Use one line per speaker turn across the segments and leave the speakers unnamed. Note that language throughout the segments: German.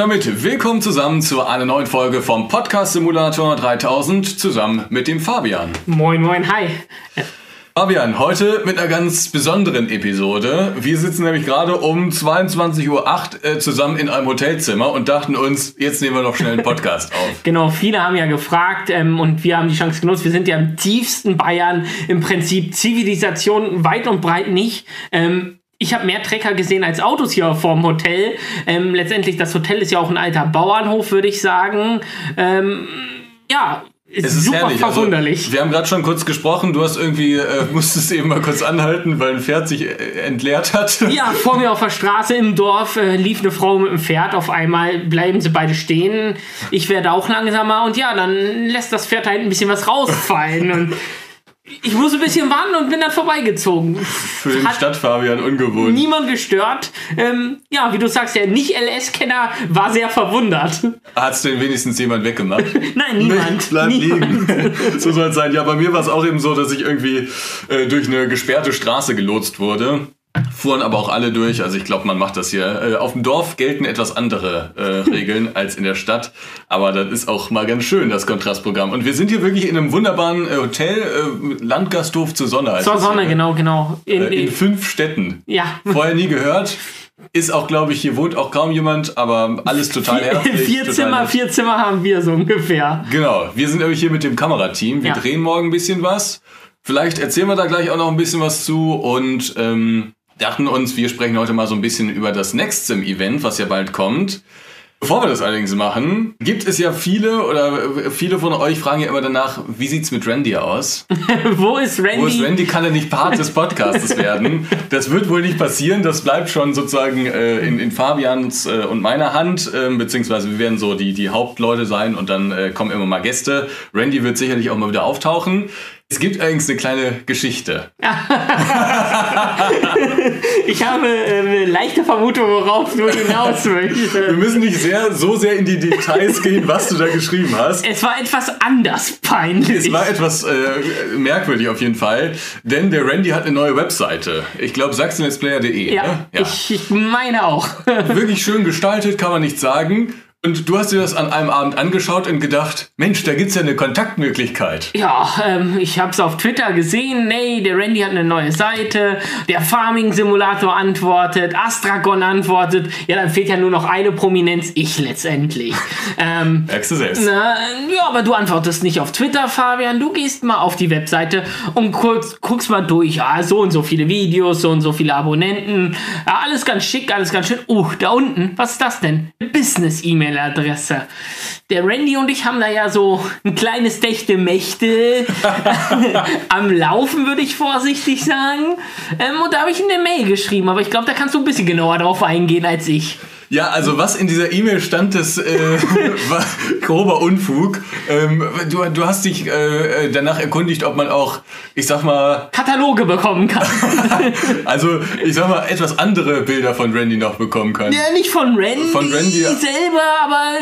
Damit willkommen zusammen zu einer neuen Folge vom Podcast Simulator 3000 zusammen mit dem Fabian.
Moin, moin, hi.
Fabian, heute mit einer ganz besonderen Episode. Wir sitzen nämlich gerade um 22.08 Uhr äh, zusammen in einem Hotelzimmer und dachten uns, jetzt nehmen wir noch schnell einen Podcast auf.
Genau, viele haben ja gefragt ähm, und wir haben die Chance genutzt. Wir sind ja im tiefsten Bayern, im Prinzip Zivilisation weit und breit nicht. Ähm, ich habe mehr Trecker gesehen als Autos hier vorm Hotel. Ähm, letztendlich, das Hotel ist ja auch ein alter Bauernhof, würde ich sagen. Ähm, ja, ist
Es ist
super
herrlich.
verwunderlich.
Also, wir haben gerade schon kurz gesprochen. Du hast irgendwie, äh, musstest eben mal kurz anhalten, weil ein Pferd sich äh, entleert hat.
Ja, vor mir auf der Straße im Dorf äh, lief eine Frau mit einem Pferd. Auf einmal bleiben sie beide stehen. Ich werde auch langsamer und ja, dann lässt das Pferd halt ein bisschen was rausfallen. Und ich muss ein bisschen warten und bin dann vorbeigezogen.
Für den
Hat
Stadtfabian ungewohnt.
niemand gestört. Ähm, ja, wie du sagst, der Nicht-LS-Kenner war sehr verwundert.
Hat es denn wenigstens jemand weggemacht?
Nein, niemand.
Bleib
niemand.
liegen. so soll es sein. Ja, bei mir war es auch eben so, dass ich irgendwie äh, durch eine gesperrte Straße gelotst wurde. Fuhren aber auch alle durch. Also ich glaube, man macht das hier. Äh, auf dem Dorf gelten etwas andere äh, Regeln als in der Stadt. Aber das ist auch mal ganz schön, das Kontrastprogramm. Und wir sind hier wirklich in einem wunderbaren äh, Hotel, äh, Landgasthof zur Sonne.
Zur
das
Sonne,
hier.
genau, genau. In,
Äh, in fünf Städten.
ja.
Vorher nie gehört. Ist auch, glaube ich, hier wohnt auch kaum jemand, aber alles total herzlich.
vier Zimmer, vier Zimmer haben wir so ungefähr.
Genau, wir sind nämlich hier mit dem Kamerateam. Wir
Ja.
drehen morgen ein bisschen was. Vielleicht erzählen wir da gleich auch noch ein bisschen was zu und ähm, dachten uns, wir sprechen heute mal so ein bisschen über das Nextsim-Event, was ja bald kommt. Bevor wir das allerdings machen, gibt es ja viele oder äh, viele von euch fragen ja immer danach, wie sieht's mit Randy aus?
Wo ist Randy?
Wo ist Randy? Kann er nicht Part des Podcastes werden? Das wird wohl nicht passieren. Das bleibt schon sozusagen äh, in, in Fabians äh, und meiner Hand. Ähm, beziehungsweise wir werden so die, die Hauptleute sein und dann äh, kommen immer mal Gäste. Randy wird sicherlich auch mal wieder auftauchen. Es gibt allerdings eine kleine Geschichte.
Ich habe äh, eine leichte Vermutung, worauf du hinaus
Wir
möchtest.
müssen nicht sehr, so sehr in die Details gehen, was du da geschrieben hast.
Es war etwas anders peinlich.
Es war etwas äh, merkwürdig auf jeden Fall, denn der Randy hat eine neue Webseite. Ich glaube sachsenletsplayer.de.
ja,
ne?
Ich, ich meine auch.
wirklich schön gestaltet, kann man nicht sagen. Und du hast dir das an einem Abend angeschaut und gedacht, Mensch, da gibt's ja eine Kontaktmöglichkeit.
Ja, ähm, ich habe es auf Twitter gesehen. Nee, der Randy hat eine neue Seite. Der Farming-Simulator antwortet. Astragon antwortet. Ja, dann fehlt ja nur noch eine Prominenz. Ich letztendlich. ähm,
Merkst du selbst.
Na, ja, aber du antwortest nicht auf Twitter, Fabian. Du gehst mal auf die Webseite und kurz, guckst mal durch. Ja, so und so viele Videos, so und so viele Abonnenten. Ja, alles ganz schick, alles ganz schön. Uh, da unten, was ist das denn? Business-E-Mail-Adresse. Der Randy und ich haben da ja so ein kleines Dächte-Mächte am Laufen, würde ich vorsichtig sagen. Ähm, und da habe ich eine Mail geschrieben, aber ich glaube, da kannst du ein bisschen genauer drauf eingehen als ich.
Ja, also was in dieser E-Mail stand, das äh, war grober Unfug. Ähm, du, du hast dich äh, danach erkundigt, ob man auch, ich sag mal,
Kataloge bekommen kann.
also ich sag mal, etwas andere Bilder von Randy noch bekommen kann.
Ja, nicht von Randy,
Von Randy,
selber, aber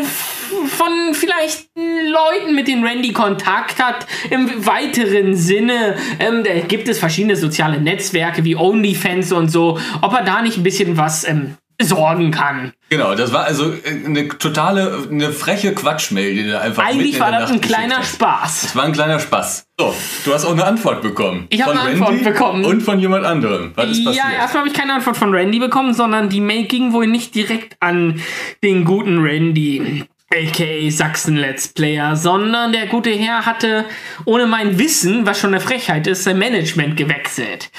von vielleicht Leuten, mit denen Randy Kontakt hat. Im weiteren Sinne ähm, da gibt es verschiedene soziale Netzwerke wie OnlyFans und so. Ob er da nicht ein bisschen was ähm, besorgen kann.
Genau, das war also äh, eine totale, eine freche Quatschmail, die da einfach
Eigentlich war das ein kleiner
hast.
Spaß.
Das war ein kleiner Spaß. So, du hast auch eine Antwort bekommen.
Ich habe
Von
eine Antwort
Randy
bekommen.
Und von jemand anderem. Was ist passiert?
Ja, erstmal habe ich keine Antwort von Randy bekommen, sondern die Mail ging wohl nicht direkt an den guten Randy, aka Sachsen Let's Player, sondern der gute Herr hatte ohne mein Wissen, was schon eine Frechheit ist, sein Management gewechselt.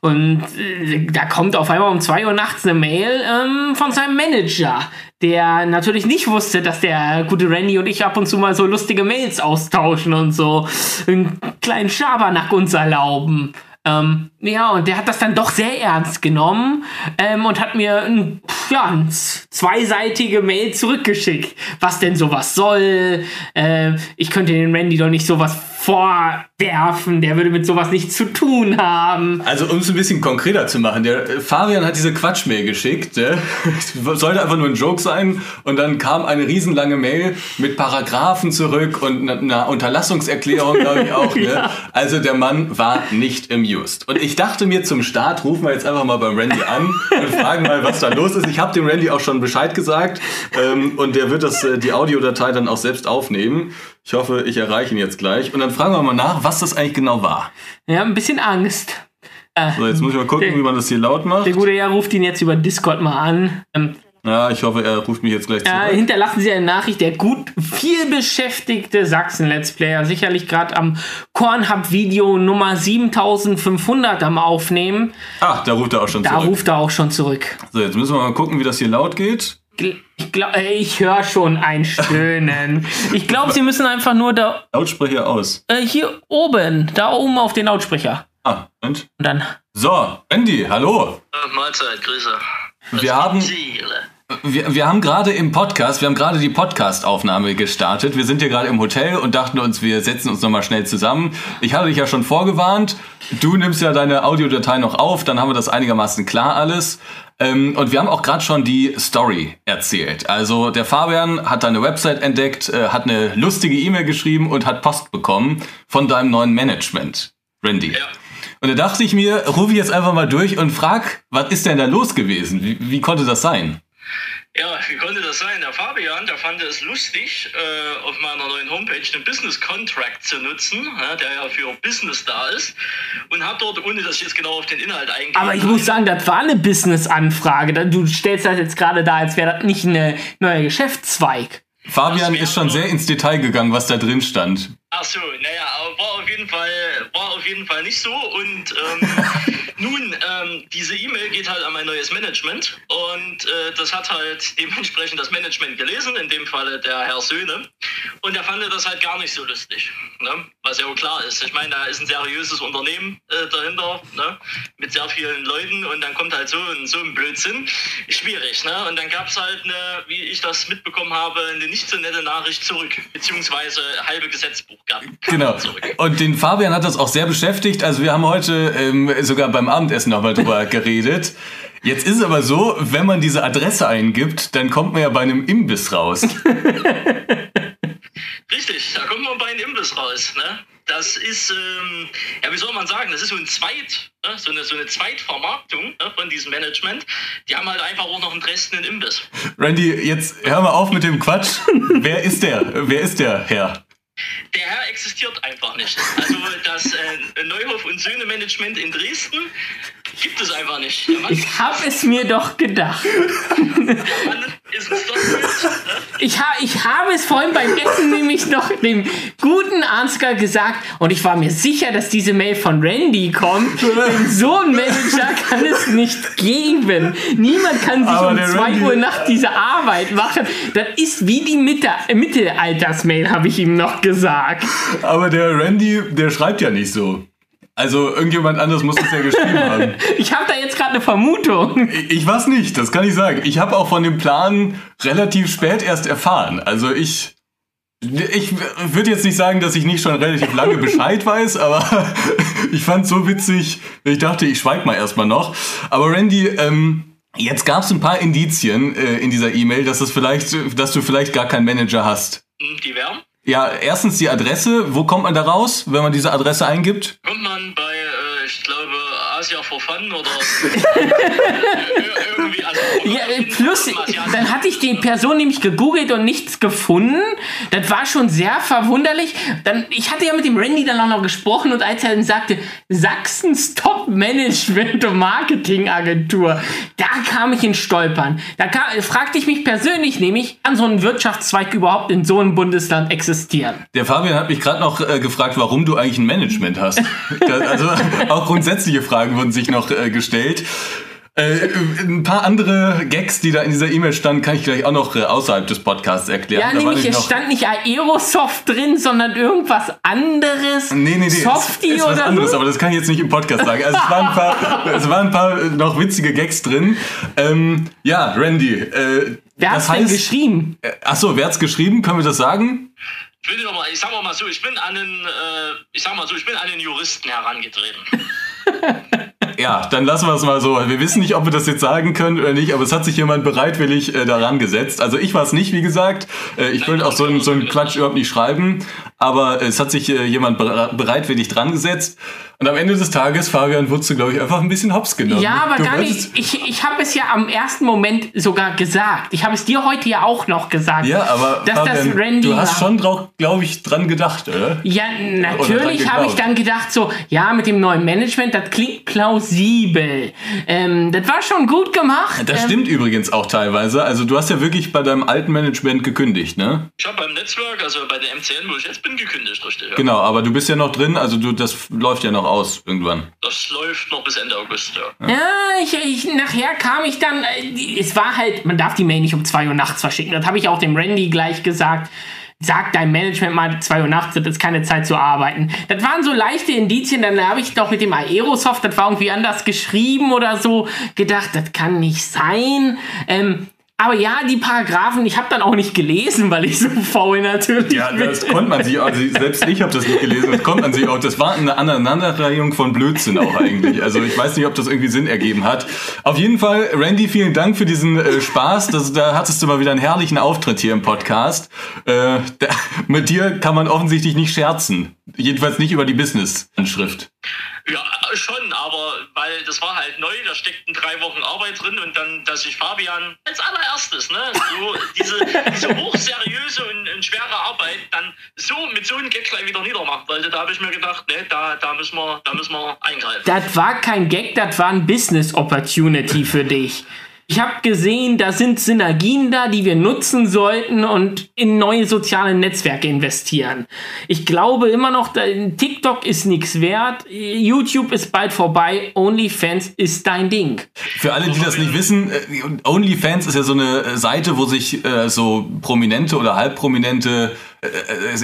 Und äh, da kommt auf einmal um 2 Uhr nachts eine Mail ähm, von seinem Manager, der natürlich nicht wusste, dass der gute Randy und ich ab und zu mal so lustige Mails austauschen und so einen kleinen Schabernack uns erlauben. Ähm, ja, und der hat das dann doch sehr ernst genommen ähm, und hat mir ein, ja, eine zweiseitige Mail zurückgeschickt, was denn sowas soll. Äh, ich könnte den Randy doch nicht sowas vorwerfen. Der würde mit sowas nichts zu tun haben.
Also um es ein bisschen konkreter zu machen, der äh, Fabian hat diese Quatschmail geschickt. Ne? Sollte einfach nur ein Joke sein. Und dann kam eine riesenlange Mail mit Paragraphen zurück und einer Unterlassungserklärung, glaube ich auch. Ne? ja. Also der Mann war nicht amused. Und ich dachte mir zum Start, rufen wir jetzt einfach mal beim Randy an und fragen mal, was da los ist. Ich habe dem Randy auch schon Bescheid gesagt ähm, und der wird das, äh, die Audiodatei dann auch selbst aufnehmen. Ich hoffe, ich erreiche ihn jetzt gleich. Und dann fragen wir mal nach, was das eigentlich genau war.
Ja, ein bisschen Angst.
Äh, so, jetzt muss ich mal gucken, der, wie man das hier laut macht.
Der gute Herr ruft ihn jetzt über Discord mal an. Ähm,
ja, ich hoffe, er ruft mich jetzt gleich zurück.
Äh, hinterlassen Sie eine Nachricht. Der gut viel beschäftigte Sachsen-Let's Player, sicherlich gerade am Kornhub-Video Nummer 7500 am Aufnehmen.
Ah, da ruft er auch schon
da
zurück.
Da ruft er auch schon zurück.
So, jetzt müssen wir mal gucken, wie das hier laut geht.
Ich glaube, ich höre schon ein Stöhnen. ich glaube, Sie müssen einfach nur da.
Lautsprecher aus.
Äh, hier oben, da oben auf den Lautsprecher.
Ah, und?
Und dann.
So, Andy, hallo.
Äh, Mahlzeit, Grüße.
Was wir haben. Ziele? Wir, wir haben gerade im Podcast, wir haben gerade die Podcast-Aufnahme gestartet. Wir sind hier gerade im Hotel und dachten uns, wir setzen uns nochmal schnell zusammen. Ich hatte dich ja schon vorgewarnt. Du nimmst ja deine Audiodatei noch auf, dann haben wir das einigermaßen klar alles. Ähm, und wir haben auch gerade schon die Story erzählt. Also der Fabian hat deine Website entdeckt, äh, hat eine lustige E-Mail geschrieben und hat Post bekommen von deinem neuen Management, Randy. Ja. Und da dachte ich mir, rufe ich jetzt einfach mal durch und frag, was ist denn da los gewesen? Wie, wie konnte das sein?
Ja, wie konnte das sein? Der Fabian, der fand es lustig, äh, auf meiner neuen Homepage einen Business Contract zu nutzen, ja, der ja für Business da ist. Und hat dort, ohne dass ich jetzt genau auf den Inhalt eingehe.
Aber ich muss sagen, das war eine Business-Anfrage. Du stellst das jetzt gerade da, als wäre das nicht ein neuer Geschäftszweig.
Fabian ist schon sehr ins Detail gegangen, was da drin stand.
Ach so, naja, war auf jeden Fall, war auf jeden Fall nicht so. Und ähm, nun, ähm, diese E-Mail geht halt an mein neues Management und äh, das hat halt dementsprechend das Management gelesen, in dem Falle der Herr Söhne. Und er fand das halt gar nicht so lustig, ne? was ja auch klar ist. Ich meine, da ist ein seriöses Unternehmen äh, dahinter, ne? mit sehr vielen Leuten und dann kommt halt so ein, so ein Blödsinn. Schwierig, ne? Und dann gab es halt eine, wie ich das mitbekommen habe, eine nicht so nette Nachricht zurück, beziehungsweise halbe Gesetzbuch
Genau. Und den Fabian hat das auch sehr beschäftigt. Also wir haben heute ähm, sogar beim Abendessen nochmal drüber geredet. Jetzt ist es aber so, wenn man diese Adresse eingibt, dann kommt man ja bei einem Imbiss raus.
Richtig, da kommt man bei einem Imbiss raus. Ne? Das ist, ähm, ja, wie soll man sagen, das ist so ein Zweit, ne? so, eine, so eine Zweitvermarktung ne? von diesem Management. Die haben halt einfach auch noch einen Dresden einen Imbiss.
Randy, jetzt hör mal auf mit dem Quatsch. Wer ist der? Wer ist der Herr?
Der Herr existiert einfach nicht. Also das äh, Neuhof und Söhne Management in Dresden gibt es einfach nicht.
Ich habe es mir doch gedacht. Ich, ha ich habe es vorhin beim Essen nämlich noch dem guten Ansgar gesagt und ich war mir sicher, dass diese Mail von Randy kommt. Denn so ein Manager kann es nicht geben. Niemand kann sich Aber um 2 Uhr nach dieser Arbeit machen. Das ist wie die Mitte Mittelaltersmail, habe ich ihm noch gesagt.
Aber der Randy, der schreibt ja nicht so. Also irgendjemand anderes muss es ja geschrieben haben.
Ich habe da jetzt gerade eine Vermutung.
Ich, ich weiß nicht, das kann ich sagen. Ich habe auch von dem Plan relativ spät erst erfahren. Also ich, ich würde jetzt nicht sagen, dass ich nicht schon relativ lange Bescheid weiß, aber ich fand es so witzig. Ich dachte, ich schweig mal erstmal noch. Aber Randy, ähm, jetzt gab es ein paar Indizien äh, in dieser E-Mail, dass es vielleicht, dass du vielleicht gar keinen Manager hast.
Hm, die wärmen?
Ja, erstens die Adresse. Wo kommt man da raus, wenn man diese Adresse eingibt?
Kommt man bei, äh, ich glaube, Asia for Fun oder
irgendwie. Also, ja, plus, dann hatte ich die Person nämlich gegoogelt und nichts gefunden. Das war schon sehr verwunderlich. Dann, ich hatte ja mit dem Randy dann auch noch gesprochen und als er dann sagte, Sachsens Top Management und Marketing Agentur, da kam ich in Stolpern. Da kam, fragte ich mich persönlich nämlich, kann so ein Wirtschaftszweig überhaupt in so einem Bundesland existieren?
Der Fabian hat mich gerade noch äh, gefragt, warum du eigentlich ein Management hast. also auch grundsätzliche Fragen wurden sich noch äh, gestellt. Äh, ein paar andere Gags, die da in dieser E-Mail standen, kann ich gleich auch noch äh, außerhalb des Podcasts erklären.
Ja, da nämlich es stand nicht Aerosoft drin, sondern irgendwas anderes.
Nee, nee, nee. Softie es, es oder was anderes, so? aber das kann ich jetzt nicht im Podcast sagen. Also es waren ein paar, es waren ein paar noch witzige Gags drin. Ähm, ja, Randy. Äh,
wer hat's heißt, denn geschrieben?
Äh, achso, wer hat's geschrieben? Können wir das sagen?
Ich will noch mal, ich sag mal so, ich bin an einen, äh, ich sag mal so, ich bin an den Juristen herangetreten.
Ja, dann lassen wir es mal so. Wir wissen nicht, ob wir das jetzt sagen können oder nicht, aber es hat sich jemand bereitwillig äh, daran gesetzt. Also ich war es nicht, wie gesagt. Äh, ich will auch so, einen- so Quatsch überhaupt nicht schreiben, aber es hat sich äh, jemand bere bereitwillig dran gesetzt. Und am Ende des Tages, Fabian, wurdest du, glaube ich, einfach ein bisschen hops genommen.
Ja, aber
du
gar nicht. Ich, ich habe es ja am ersten Moment sogar gesagt. Ich habe es dir heute ja auch noch gesagt.
Ja, aber
dass
Fabian,
das Randy
du hast
war.
schon, glaube ich, dran gedacht, oder?
Ja, natürlich habe ich dann gedacht, so, ja, mit dem neuen Management, das klingt plausibel. Ähm, das war schon gut gemacht.
Das
ähm,
stimmt übrigens auch teilweise. Also du hast ja wirklich bei deinem alten Management gekündigt, ne?
Ich habe beim Netzwerk, also bei der MCN, wo ich jetzt bin, gekündigt, richtig. Ja.
Genau, aber du bist ja noch drin, also du, das läuft ja noch aus irgendwann.
Das läuft noch bis Ende August, ja.
Ja, ich, ich, nachher kam ich dann, äh, es war halt, man darf die Mail nicht um 2 Uhr nachts verschicken. Das habe ich auch dem Randy gleich gesagt. Sag dein Management mal 2 Uhr nachts, das ist keine Zeit zu arbeiten. Das waren so leichte Indizien, dann habe ich doch mit dem Aerosoft, das war irgendwie anders geschrieben oder so, gedacht, das kann nicht sein. Ähm, aber ja, die Paragraphen, ich habe dann auch nicht gelesen, weil ich so faul natürlich
Ja,
bin.
das konnte man sich auch, also selbst ich habe das nicht gelesen, das konnte man sich auch, das war eine Aneinanderreihung von Blödsinn auch eigentlich. Also ich weiß nicht, ob das irgendwie Sinn ergeben hat. Auf jeden Fall, Randy, vielen Dank für diesen äh, Spaß. Das, da hattest du mal wieder einen herrlichen Auftritt hier im Podcast. Äh, da, mit dir kann man offensichtlich nicht scherzen. Jedenfalls nicht über die Business-Anschrift.
Ja, schon, aber weil das war halt neu, da steckten drei Wochen Arbeit drin und dann, dass sich Fabian als allererstes, ne, so diese, diese hochseriöse und, und schwere Arbeit dann so mit so einem Gag gleich wieder niedermachen wollte, da habe ich mir gedacht, ne, da, da müssen wir, da müssen wir eingreifen.
Das war kein Gag, das war ein Business Opportunity für dich. Ich habe gesehen, da sind Synergien da, die wir nutzen sollten und in neue soziale Netzwerke investieren. Ich glaube immer noch, TikTok ist nichts wert, YouTube ist bald vorbei, OnlyFans ist dein Ding.
Für alle, die das nicht wissen, äh, OnlyFans ist ja so eine äh, Seite, wo sich äh, so prominente oder halbprominente,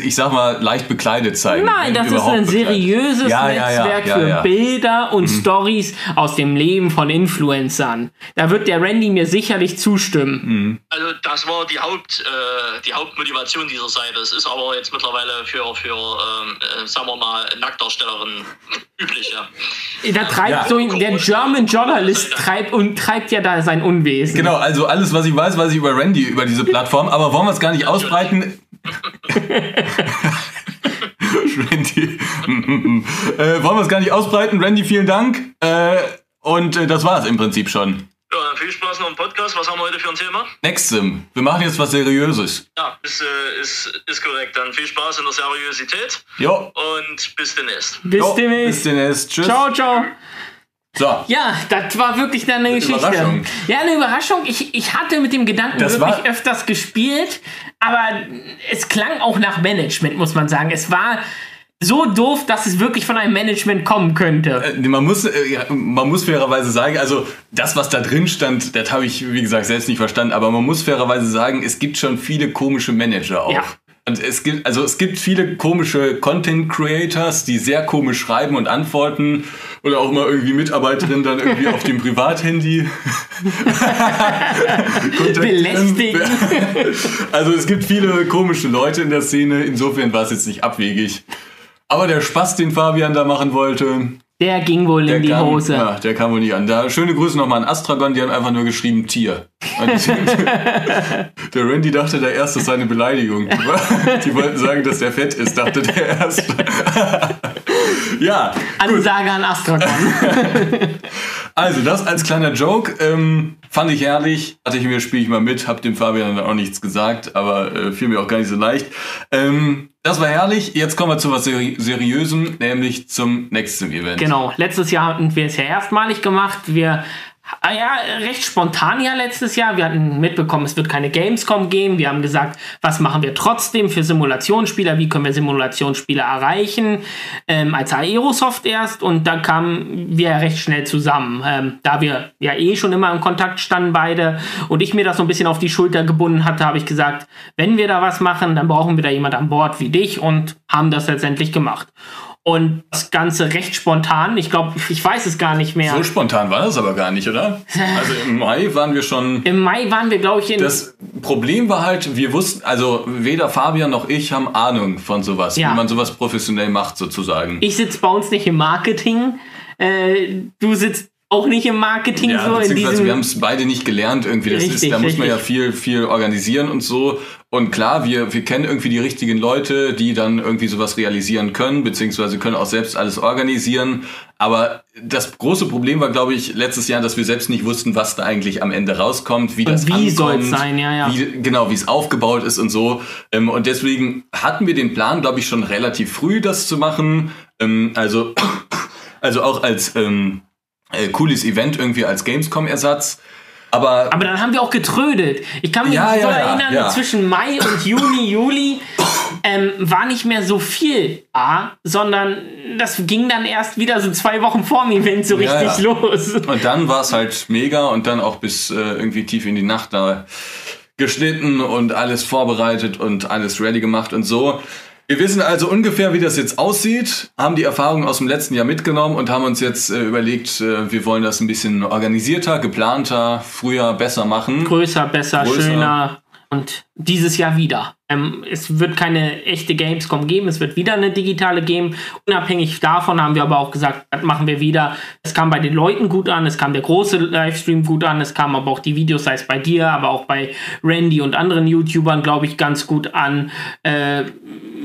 ich sag mal, leicht bekleidet zeigen.
Nein,
Wenn
das ist ein seriöses
Ja, ja, ja,
Netzwerk
ja,
für
ja. Mhm.
Bilder und Stories aus dem Leben von Influencern. Da wird der Randy mir sicherlich zustimmen.
Also das war die Haupt, äh, die Hauptmotivation dieser Seite. Es ist aber jetzt mittlerweile für, für ähm, äh, sagen wir mal, Nacktdarstellerinnen üblich, ja.
Da treibt
Ja.
so der German Journalist treibt und treibt ja da sein Unwesen.
Genau, also alles, was ich weiß, weiß ich über Randy, über diese Plattform. Aber wollen wir es gar nicht ausbreiten? Randy. äh, wollen wir es gar nicht ausbreiten? Randy, vielen Dank. Äh, und äh, das war es im Prinzip schon.
Ja, dann viel Spaß noch im Podcast. Was haben wir heute für ein Thema?
Nextim. Wir machen jetzt was Seriöses.
Ja, ist, äh, ist, ist korrekt. Dann viel Spaß in der Seriosität
Jo.
und bis demnächst.
Bis
jo,
demnächst.
Bis demnächst. Tschüss.
Ciao, ciao.
So.
Ja, das war wirklich eine Geschichte.
Überraschung.
Ja, eine Überraschung. Ich, ich hatte mit dem Gedanken
Das
wirklich öfters gespielt, aber es klang auch nach Management, muss man sagen. Es war so doof, dass es wirklich von einem Management kommen könnte.
Äh, Man muss, äh, man muss fairerweise sagen, also das, was da drin stand, das habe ich, wie gesagt, selbst nicht verstanden, aber man muss fairerweise sagen, es gibt schon viele komische Manager auch.
Ja.
Und es gibt, also es gibt viele komische Content Creators, die sehr komisch schreiben und antworten oder auch mal irgendwie Mitarbeiterinnen dann irgendwie auf dem Privathandy.
Belästigen.
Also es gibt viele komische Leute in der Szene, insofern war es jetzt nicht abwegig. Aber der Spaß, den Fabian da machen wollte,
Der ging wohl in die
kam,
Hose.
Ja, der kam wohl nicht an. Da, schöne Grüße nochmal an Astragon, die haben einfach nur geschrieben Tier. Und der Randy dachte da erst, das sei eine Beleidigung. Die wollten sagen, dass der fett ist, dachte der erst. Ja,
Ansage an Astragon.
also das als kleiner Joke. Ähm, fand ich herrlich. Hatte ich mir, spiele ich mal mit, hab dem Fabian dann auch nichts gesagt, aber äh, fiel mir auch gar nicht so leicht. Ähm, das war herrlich. Jetzt kommen wir zu was Seri Seriösem, nämlich zum nächsten Event.
Genau, letztes Jahr hatten wir es ja erstmalig gemacht. Wir, ja, recht spontan ja letztes Jahr. Wir hatten mitbekommen, es wird keine Gamescom geben. Wir haben gesagt, was machen wir trotzdem für Simulationsspieler? Wie können wir Simulationsspieler erreichen? Ähm, als Aerosoft erst und da kamen wir ja recht schnell zusammen. Ähm, da wir ja eh schon immer im Kontakt standen beide und ich mir das so ein bisschen auf die Schulter gebunden hatte, habe ich gesagt, wenn wir da was machen, dann brauchen wir da jemand an Bord wie dich und haben das letztendlich gemacht. Und das Ganze recht spontan. Ich glaube, ich weiß es gar nicht mehr.
So spontan war das aber gar nicht, oder? Also im Mai waren wir schon.
Im Mai waren wir, glaube ich, in.
Das Problem war halt, wir wussten, also weder Fabian noch ich haben Ahnung von sowas,
Ja.
wie man sowas professionell macht, sozusagen.
ich sitze bei uns nicht im Marketing. Äh, du sitzt auch nicht im Marketing
Ja,
so in diesem.
wir haben es beide nicht gelernt irgendwie. Das
Richtig,
ist, da muss man ja
richtig.
viel, viel organisieren und so. Und klar, wir, wir kennen irgendwie die richtigen Leute, die dann irgendwie sowas realisieren können, beziehungsweise können auch selbst alles organisieren. Aber das große Problem war, glaube ich, letztes Jahr, dass wir selbst nicht wussten, was da eigentlich am Ende rauskommt, wie das
wie
ankommt,
sein, ja, ja.
Wie, genau, wie es aufgebaut ist und so. Ähm, Und deswegen hatten wir den Plan, glaube ich, schon relativ früh, das zu machen. Ähm, Also, also auch als ähm, äh, cooles Event irgendwie als Gamescom-Ersatz. Aber
aber dann haben wir auch getrödelt. Ich kann mich
Ja,
so
ja,
erinnern,
ja.
zwischen Mai und Juni, Juli ähm, war nicht mehr so viel da, sondern das ging dann erst wieder so zwei Wochen vor dem Event so richtig los.
Und dann war es halt mega und dann auch bis äh, irgendwie tief in die Nacht da geschnitten und alles vorbereitet und alles ready gemacht und so. Wir wissen also ungefähr, wie das jetzt aussieht, haben die Erfahrungen aus dem letzten Jahr mitgenommen und haben uns jetzt äh, überlegt, äh, wir wollen das ein bisschen organisierter, geplanter, früher besser machen.
Größer, besser,
Größer.
schöner. Und dieses Jahr wieder. Ähm, es wird keine echte Gamescom geben, es wird wieder eine digitale geben. Unabhängig davon haben wir aber auch gesagt, das machen wir wieder. Es kam bei den Leuten gut an, es kam der große Livestream gut an, es kam aber auch die Videos, sei es bei dir, aber auch bei Randy und anderen YouTubern, glaube ich, ganz gut an. Äh,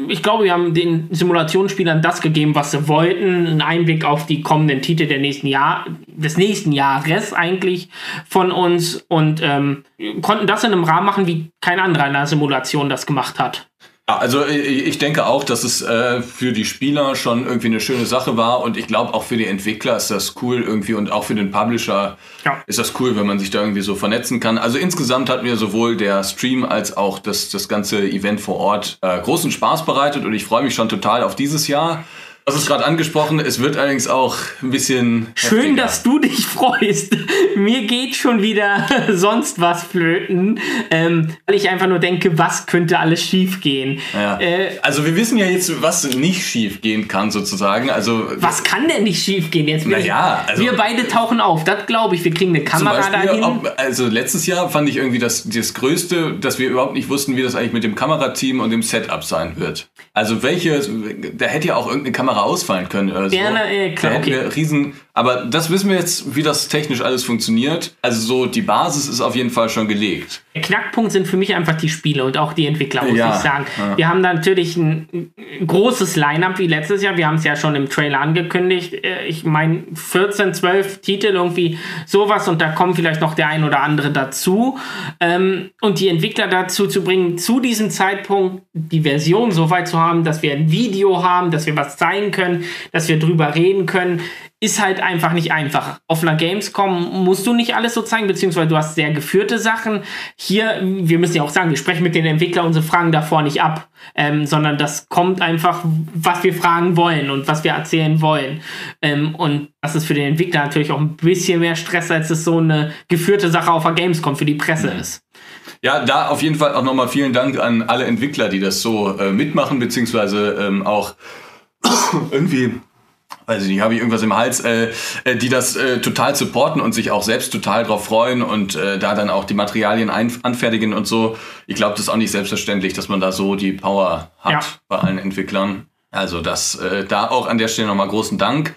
ich glaube, wir haben den Simulationsspielern das gegeben, was sie wollten. Einen Einblick auf die kommenden Titel der nächsten Jahr, des nächsten Jahres eigentlich von uns und ähm, konnten das in einem Rahmen machen, wie kein anderer in der Simulation das gemacht hat.
Ja, also äh, ich denke auch, dass es äh, für die Spieler schon irgendwie eine schöne Sache war und ich glaube auch für die Entwickler ist das cool irgendwie und auch für den Publisher
Ja.
ist das cool, wenn man sich da irgendwie so vernetzen kann. Also insgesamt hat mir sowohl der Stream als auch das, das ganze Event vor Ort äh, großen Spaß bereitet und ich freue mich schon total auf dieses Jahr. Du hast es gerade angesprochen, es wird allerdings auch ein bisschen
Schön,
heftiger.
dass du dich freust. Mir geht schon wieder sonst was flöten, ähm, weil ich einfach nur denke, was könnte alles schiefgehen.
Ja.
Äh,
also wir wissen ja jetzt, was nicht schief gehen kann sozusagen. Also
was kann denn nicht schiefgehen jetzt? Wir,
Naja, also-
wir beide tauchen auf, das glaube ich. Wir kriegen eine Kamera
Beispiel,
dahin.
ob, also letztes Jahr fand ich irgendwie das, das Größte, dass wir überhaupt nicht wussten, wie das eigentlich mit dem Kamerateam und dem Setup sein wird. Also welche, da hätte ja auch irgendeine Kamera ausfallen können oder so.
Ja, na, äh, klar,
da hätten
okay.
wir riesen, aber das wissen wir jetzt, wie das technisch alles funktioniert. Also so, die Basis ist auf jeden Fall schon gelegt.
Der Knackpunkt sind für mich einfach die Spiele und auch die Entwickler, muss
Ja,
ich sagen.
ja.
Wir haben da natürlich ein, großes Line-Up wie letztes Jahr. Wir haben es ja schon im Trailer angekündigt. Äh, Ich meine, 14, 12 Titel, irgendwie sowas und da kommen vielleicht noch der ein oder andere dazu. Ähm, und die Entwickler dazu zu bringen, zu diesem Zeitpunkt die Version so weit zu haben, dass wir ein Video haben, dass wir was zeigen können, dass wir drüber reden können, ist halt einfach nicht einfach. Auf einer Gamescom musst du nicht alles so zeigen, beziehungsweise du hast sehr geführte Sachen. Hier, wir müssen ja auch sagen, wir sprechen mit den Entwicklern unsere Fragen davor nicht ab, ähm, sondern das kommt einfach, was wir fragen wollen und was wir erzählen wollen. Ähm, und das ist für den Entwickler natürlich auch ein bisschen mehr Stress, als es so eine geführte Sache auf der Gamescom für die Presse ist.
Ja, da auf jeden Fall auch nochmal vielen Dank an alle Entwickler, die das so äh, mitmachen, beziehungsweise ähm, auch irgendwie, ich nicht, habe ich irgendwas im Hals, äh, äh, die das äh, total supporten und sich auch selbst total drauf freuen und äh, da dann auch die Materialien ein anfertigen und so. Ich glaube, das ist auch nicht selbstverständlich, dass man da so die Power hat
Ja.
bei allen Entwicklern. Also das, äh, da auch an der Stelle nochmal großen Dank.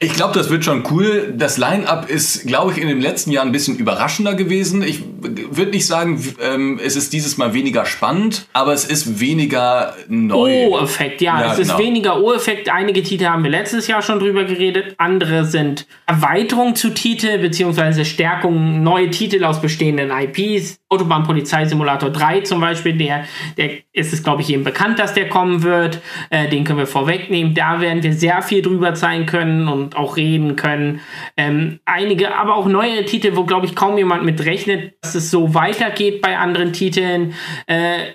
Ich glaube, das wird schon cool. Das Line-Up ist, glaube ich, in dem letzten Jahr ein bisschen überraschender gewesen. Ich würde nicht sagen, ähm, es ist dieses Mal weniger spannend, aber es ist weniger neu.
O-Effekt, ja.
Ja,
es ist
genau.
weniger O-Effekt. Einige Titel haben wir letztes Jahr schon drüber geredet. Andere sind Erweiterungen zu Titel, beziehungsweise Stärkung, neue Titel aus bestehenden IPs. Autobahn Polizei Simulator 3 zum Beispiel, der, der ist es, glaube ich, jedem bekannt, dass der kommen wird. Äh, den können wir vorwegnehmen. Da werden wir sehr viel drüber zeigen können und auch reden können. Ähm, einige, aber auch neue Titel, wo, glaube ich, kaum jemand mit rechnet, dass es so weitergeht bei anderen Titeln. Äh,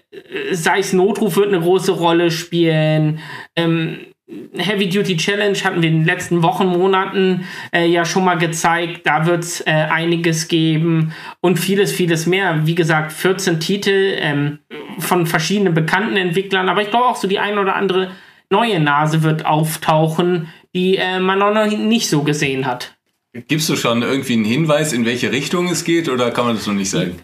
sei es Notruf wird eine große Rolle spielen. Ähm, Heavy Duty Challenge hatten wir in den letzten Wochen, Monaten äh, ja schon mal gezeigt. Da wird es äh, einiges geben und vieles, vieles mehr. Wie gesagt, 14 Titel ähm, von verschiedenen bekannten Entwicklern, aber ich glaube auch so die ein oder andere neue Nase wird auftauchen, die äh, man noch nicht so gesehen hat.
Gibst du schon irgendwie einen Hinweis, in welche Richtung es geht, oder kann man das noch nicht sagen?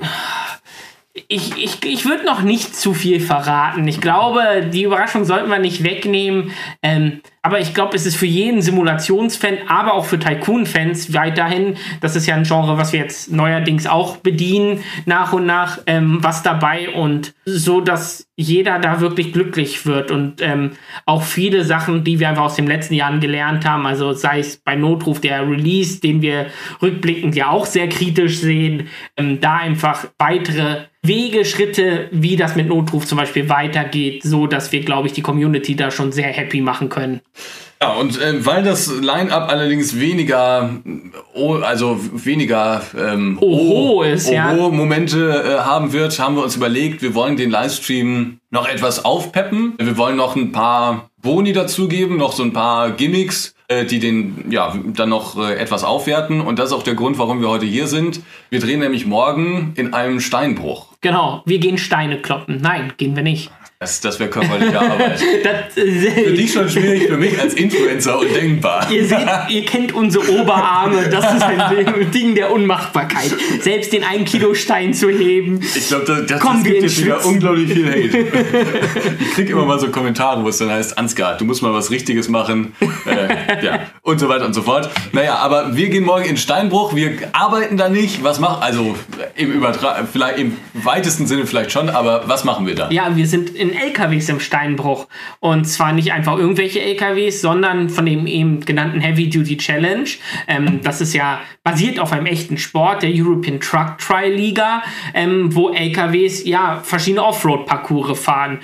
Ich, ich, ich würde noch nicht zu viel verraten. Ich glaube, die Überraschung sollten wir nicht wegnehmen. Ähm, aber ich glaube, es ist für jeden Simulationsfan, aber auch für Tycoon-Fans weiterhin, das ist ja ein Genre, was wir jetzt neuerdings auch bedienen, nach und nach, ähm, was dabei und so, dass jeder da wirklich glücklich wird und ähm, auch viele Sachen, die wir einfach aus den letzten Jahren gelernt haben, also sei es bei Notruf der Release, den wir rückblickend ja auch sehr kritisch sehen, ähm, da einfach weitere Wege, Schritte, wie das mit Notruf zum Beispiel weitergeht, so dass wir, glaube ich, die Community da schon sehr happy machen können.
Ja, und äh, weil das Line-Up allerdings weniger, oh, also weniger ähm,
Oho ist,
Oho
ja.
Momente äh, haben wird, haben wir uns überlegt, wir wollen den Livestream noch etwas aufpeppen. Wir wollen noch ein paar Boni dazugeben, noch so ein paar Gimmicks, äh, die den ja dann noch äh, etwas aufwerten. Und das ist auch der Grund, warum wir heute hier sind. Wir drehen nämlich morgen in einem Steinbruch.
Genau, wir gehen Steine kloppen. Nein, gehen wir nicht.
Das, das wäre körperliche Arbeit.
Das,
Für
äh,
dich schon schwierig, für mich als Influencer undenkbar.
ihr seht, ihr kennt unsere Oberarme. Das ist ein Ding der Unmachbarkeit. Selbst den 1 Kilo Stein zu heben.
Ich glaube, das, das, das gibt jetzt wieder unglaublich viel Hate. ich krieg immer mal so Kommentare, wo es dann heißt, Ansgar, du musst mal was Richtiges machen. Äh, ja, und so weiter und so fort. Naja, aber wir gehen morgen in Steinbruch. Wir arbeiten da nicht. Was machen, also im Übertrag, vielleicht im weitesten Sinne vielleicht schon, aber was machen wir da?
Ja, wir sind in LKWs im Steinbruch. Und zwar nicht einfach irgendwelche LKWs, sondern von dem eben genannten Heavy Duty Challenge. Ähm, das ist ja basiert auf einem echten Sport, der European Truck Tri Liga, ähm, wo LKWs ja verschiedene Offroad-Parcours fahren.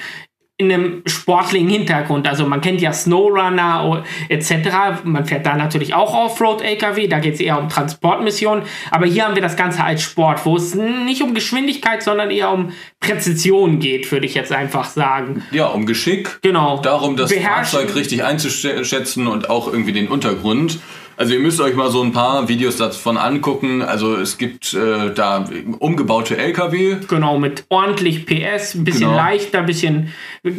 In einem sportlichen Hintergrund. Also man kennt ja Snowrunner etc. Man fährt da natürlich auch Offroad-LKW, da geht es eher um Transportmissionen. Aber hier haben wir das Ganze als Sport, wo es nicht um Geschwindigkeit, sondern eher um Präzision geht, würde ich jetzt einfach sagen.
Ja, um Geschick.
Genau.
Darum, das
Beherrschen.
Fahrzeug richtig einzuschätzen und auch irgendwie den Untergrund. Also ihr müsst euch mal so ein paar Videos davon angucken. Also es gibt äh, da umgebaute LKW.
Genau, mit ordentlich PS, ein bisschen
Genau.
leichter, ein bisschen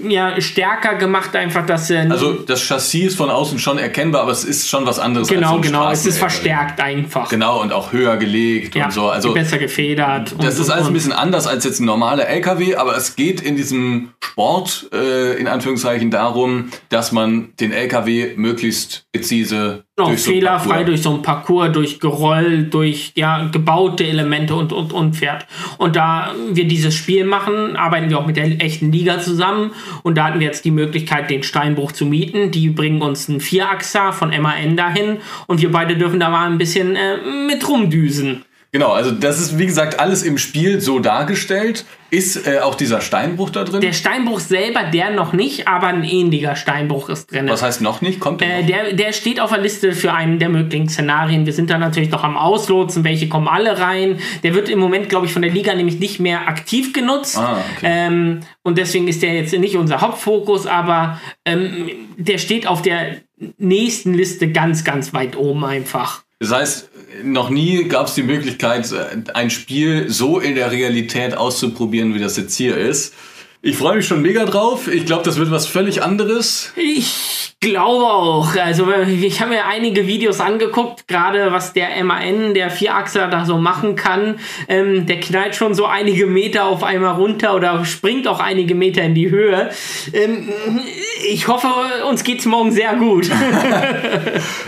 ja, stärker gemacht, einfach, dass äh,
Also das Chassis ist von außen schon erkennbar, aber es ist schon was anderes als so
genau, genau, es ist verstärkt einfach.
Genau, und auch höher gelegt
Ja,
und so. Also
besser gefedert.
das
und,
ist alles ein bisschen anders als jetzt ein normaler LKW, aber es geht in diesem Sport äh, in Anführungszeichen darum, dass man den LKW möglichst präzise
Genau,
durch so ein
fehlerfrei
Parcours-
durch so ein Parcours, durch Geroll, durch ja, gebaute Elemente und, und, und fährt. Und da wir dieses Spiel machen, arbeiten wir auch mit der echten Liga zusammen. Und da hatten wir jetzt die Möglichkeit, den Steinbruch zu mieten. Die bringen uns einen Vierachser von MAN dahin. Und wir beide dürfen da mal ein bisschen äh, mit rumdüsen.
Genau, also das ist wie gesagt alles im Spiel so dargestellt. Ist äh, auch dieser Steinbruch da drin?
Der Steinbruch selber, der noch nicht, aber ein ähnlicher Steinbruch ist drin.
Was heißt noch nicht? Kommt der
Äh,
noch?
der, der steht auf der Liste für einen der möglichen Szenarien. Wir sind da natürlich noch am Auslotsen, welche kommen alle rein. Der wird im Moment, glaube ich, von der Liga nämlich nicht mehr aktiv genutzt.
Ah, okay.
ähm, und deswegen ist der jetzt nicht unser Hauptfokus, aber ähm, der steht auf der nächsten Liste ganz, ganz weit oben einfach.
Das heißt, noch nie gab es die Möglichkeit, äh, ein Spiel so in der Realität auszuprobieren, wie das jetzt hier ist. Ich freue mich schon mega drauf. Ich glaube, das wird was völlig anderes.
Ich glaube auch. Also ich habe mir einige Videos angeguckt, gerade was der MAN, der Vierachser da so machen kann. Ähm, der knallt schon so einige Meter auf einmal runter oder springt auch einige Meter in die Höhe. Ähm, ich hoffe, uns geht's morgen sehr gut.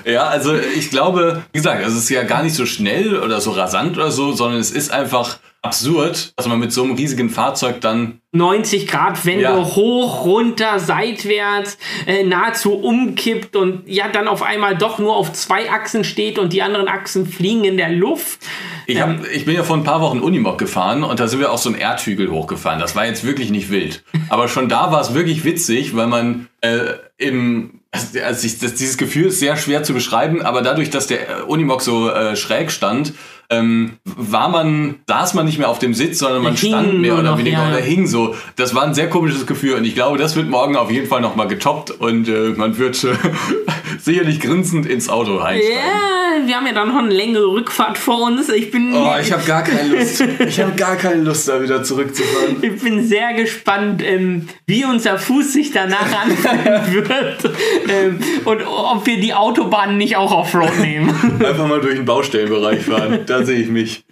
Ja, also ich glaube, wie gesagt, es ist ja gar nicht so schnell oder so rasant oder so, sondern es ist einfach absurd, dass man mit so einem riesigen Fahrzeug dann
90 Grad Wende
Ja.
hoch, runter, seitwärts, äh, nahezu umkippt und ja dann auf einmal doch nur auf zwei Achsen steht und die anderen Achsen fliegen in der Luft.
Ich, hab, ich bin ja vor ein paar Wochen Unimog gefahren und da sind wir auch so einen Erdhügel hochgefahren. Das war jetzt wirklich nicht wild. Aber schon da war es wirklich witzig, weil man äh, im, also also ich, das, dieses Gefühl ist sehr schwer zu beschreiben, aber dadurch, dass der äh, Unimog so äh, schräg stand, ähm, war man, saß man nicht mehr auf dem Sitz, sondern man
Hing
stand mehr oder
noch,
weniger
ja.
oder hing so. Das war ein sehr komisches Gefühl und ich glaube, das wird morgen auf jeden Fall nochmal getoppt und äh, man wird äh, sicherlich grinsend ins Auto einsteigen.
Ja, wir haben ja dann noch eine längere Rückfahrt vor uns. Ich bin,
Oh, ich habe gar keine Lust. Ich habe gar keine Lust, da wieder zurückzufahren.
ich bin sehr gespannt, ähm, wie unser Fuß sich danach anfühlen wird ähm, und ob wir die Autobahn nicht auch Offroad nehmen.
Einfach mal durch den Baustellenbereich fahren. Da sehe ich mich.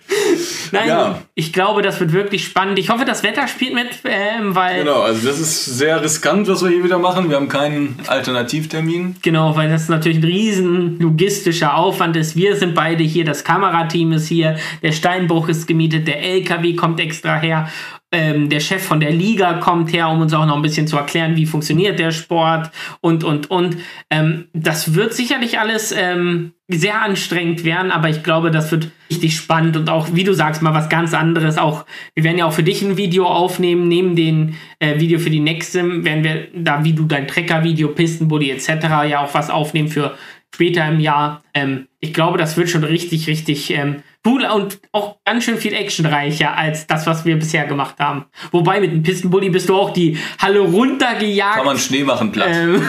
Nein,
Ja.
ich glaube, das wird wirklich spannend. Ich hoffe, das Wetter spielt mit, ähm, weil
Genau, also das ist sehr riskant, was wir hier wieder machen. Wir haben keinen Alternativtermin.
Genau, weil das natürlich ein riesen logistischer Aufwand ist. Wir sind beide hier, das Kamerateam ist hier, der Steinbruch ist gemietet, der LKW kommt extra her, ähm, der Chef von der Liga kommt her, um uns auch noch ein bisschen zu erklären, wie funktioniert der Sport und, und, und. Ähm, das wird sicherlich alles ähm, sehr anstrengend werden, aber ich glaube, das wird richtig spannend und auch, wie du sagst, mal was ganz anderes. Auch, wir werden ja auch für dich ein Video aufnehmen, neben dem äh, Video für die Nexim werden wir da, wie du dein Trecker-Video, Pistenbuddy etc. ja auch was aufnehmen für später im Jahr. Ähm, ich glaube, das wird schon richtig, richtig ähm, cool und auch ganz schön viel actionreicher als das, was wir bisher gemacht haben. Wobei mit dem Pistenbully bist du auch die Halle runtergejagt.
Kann man Schnee machen platt.
Ähm,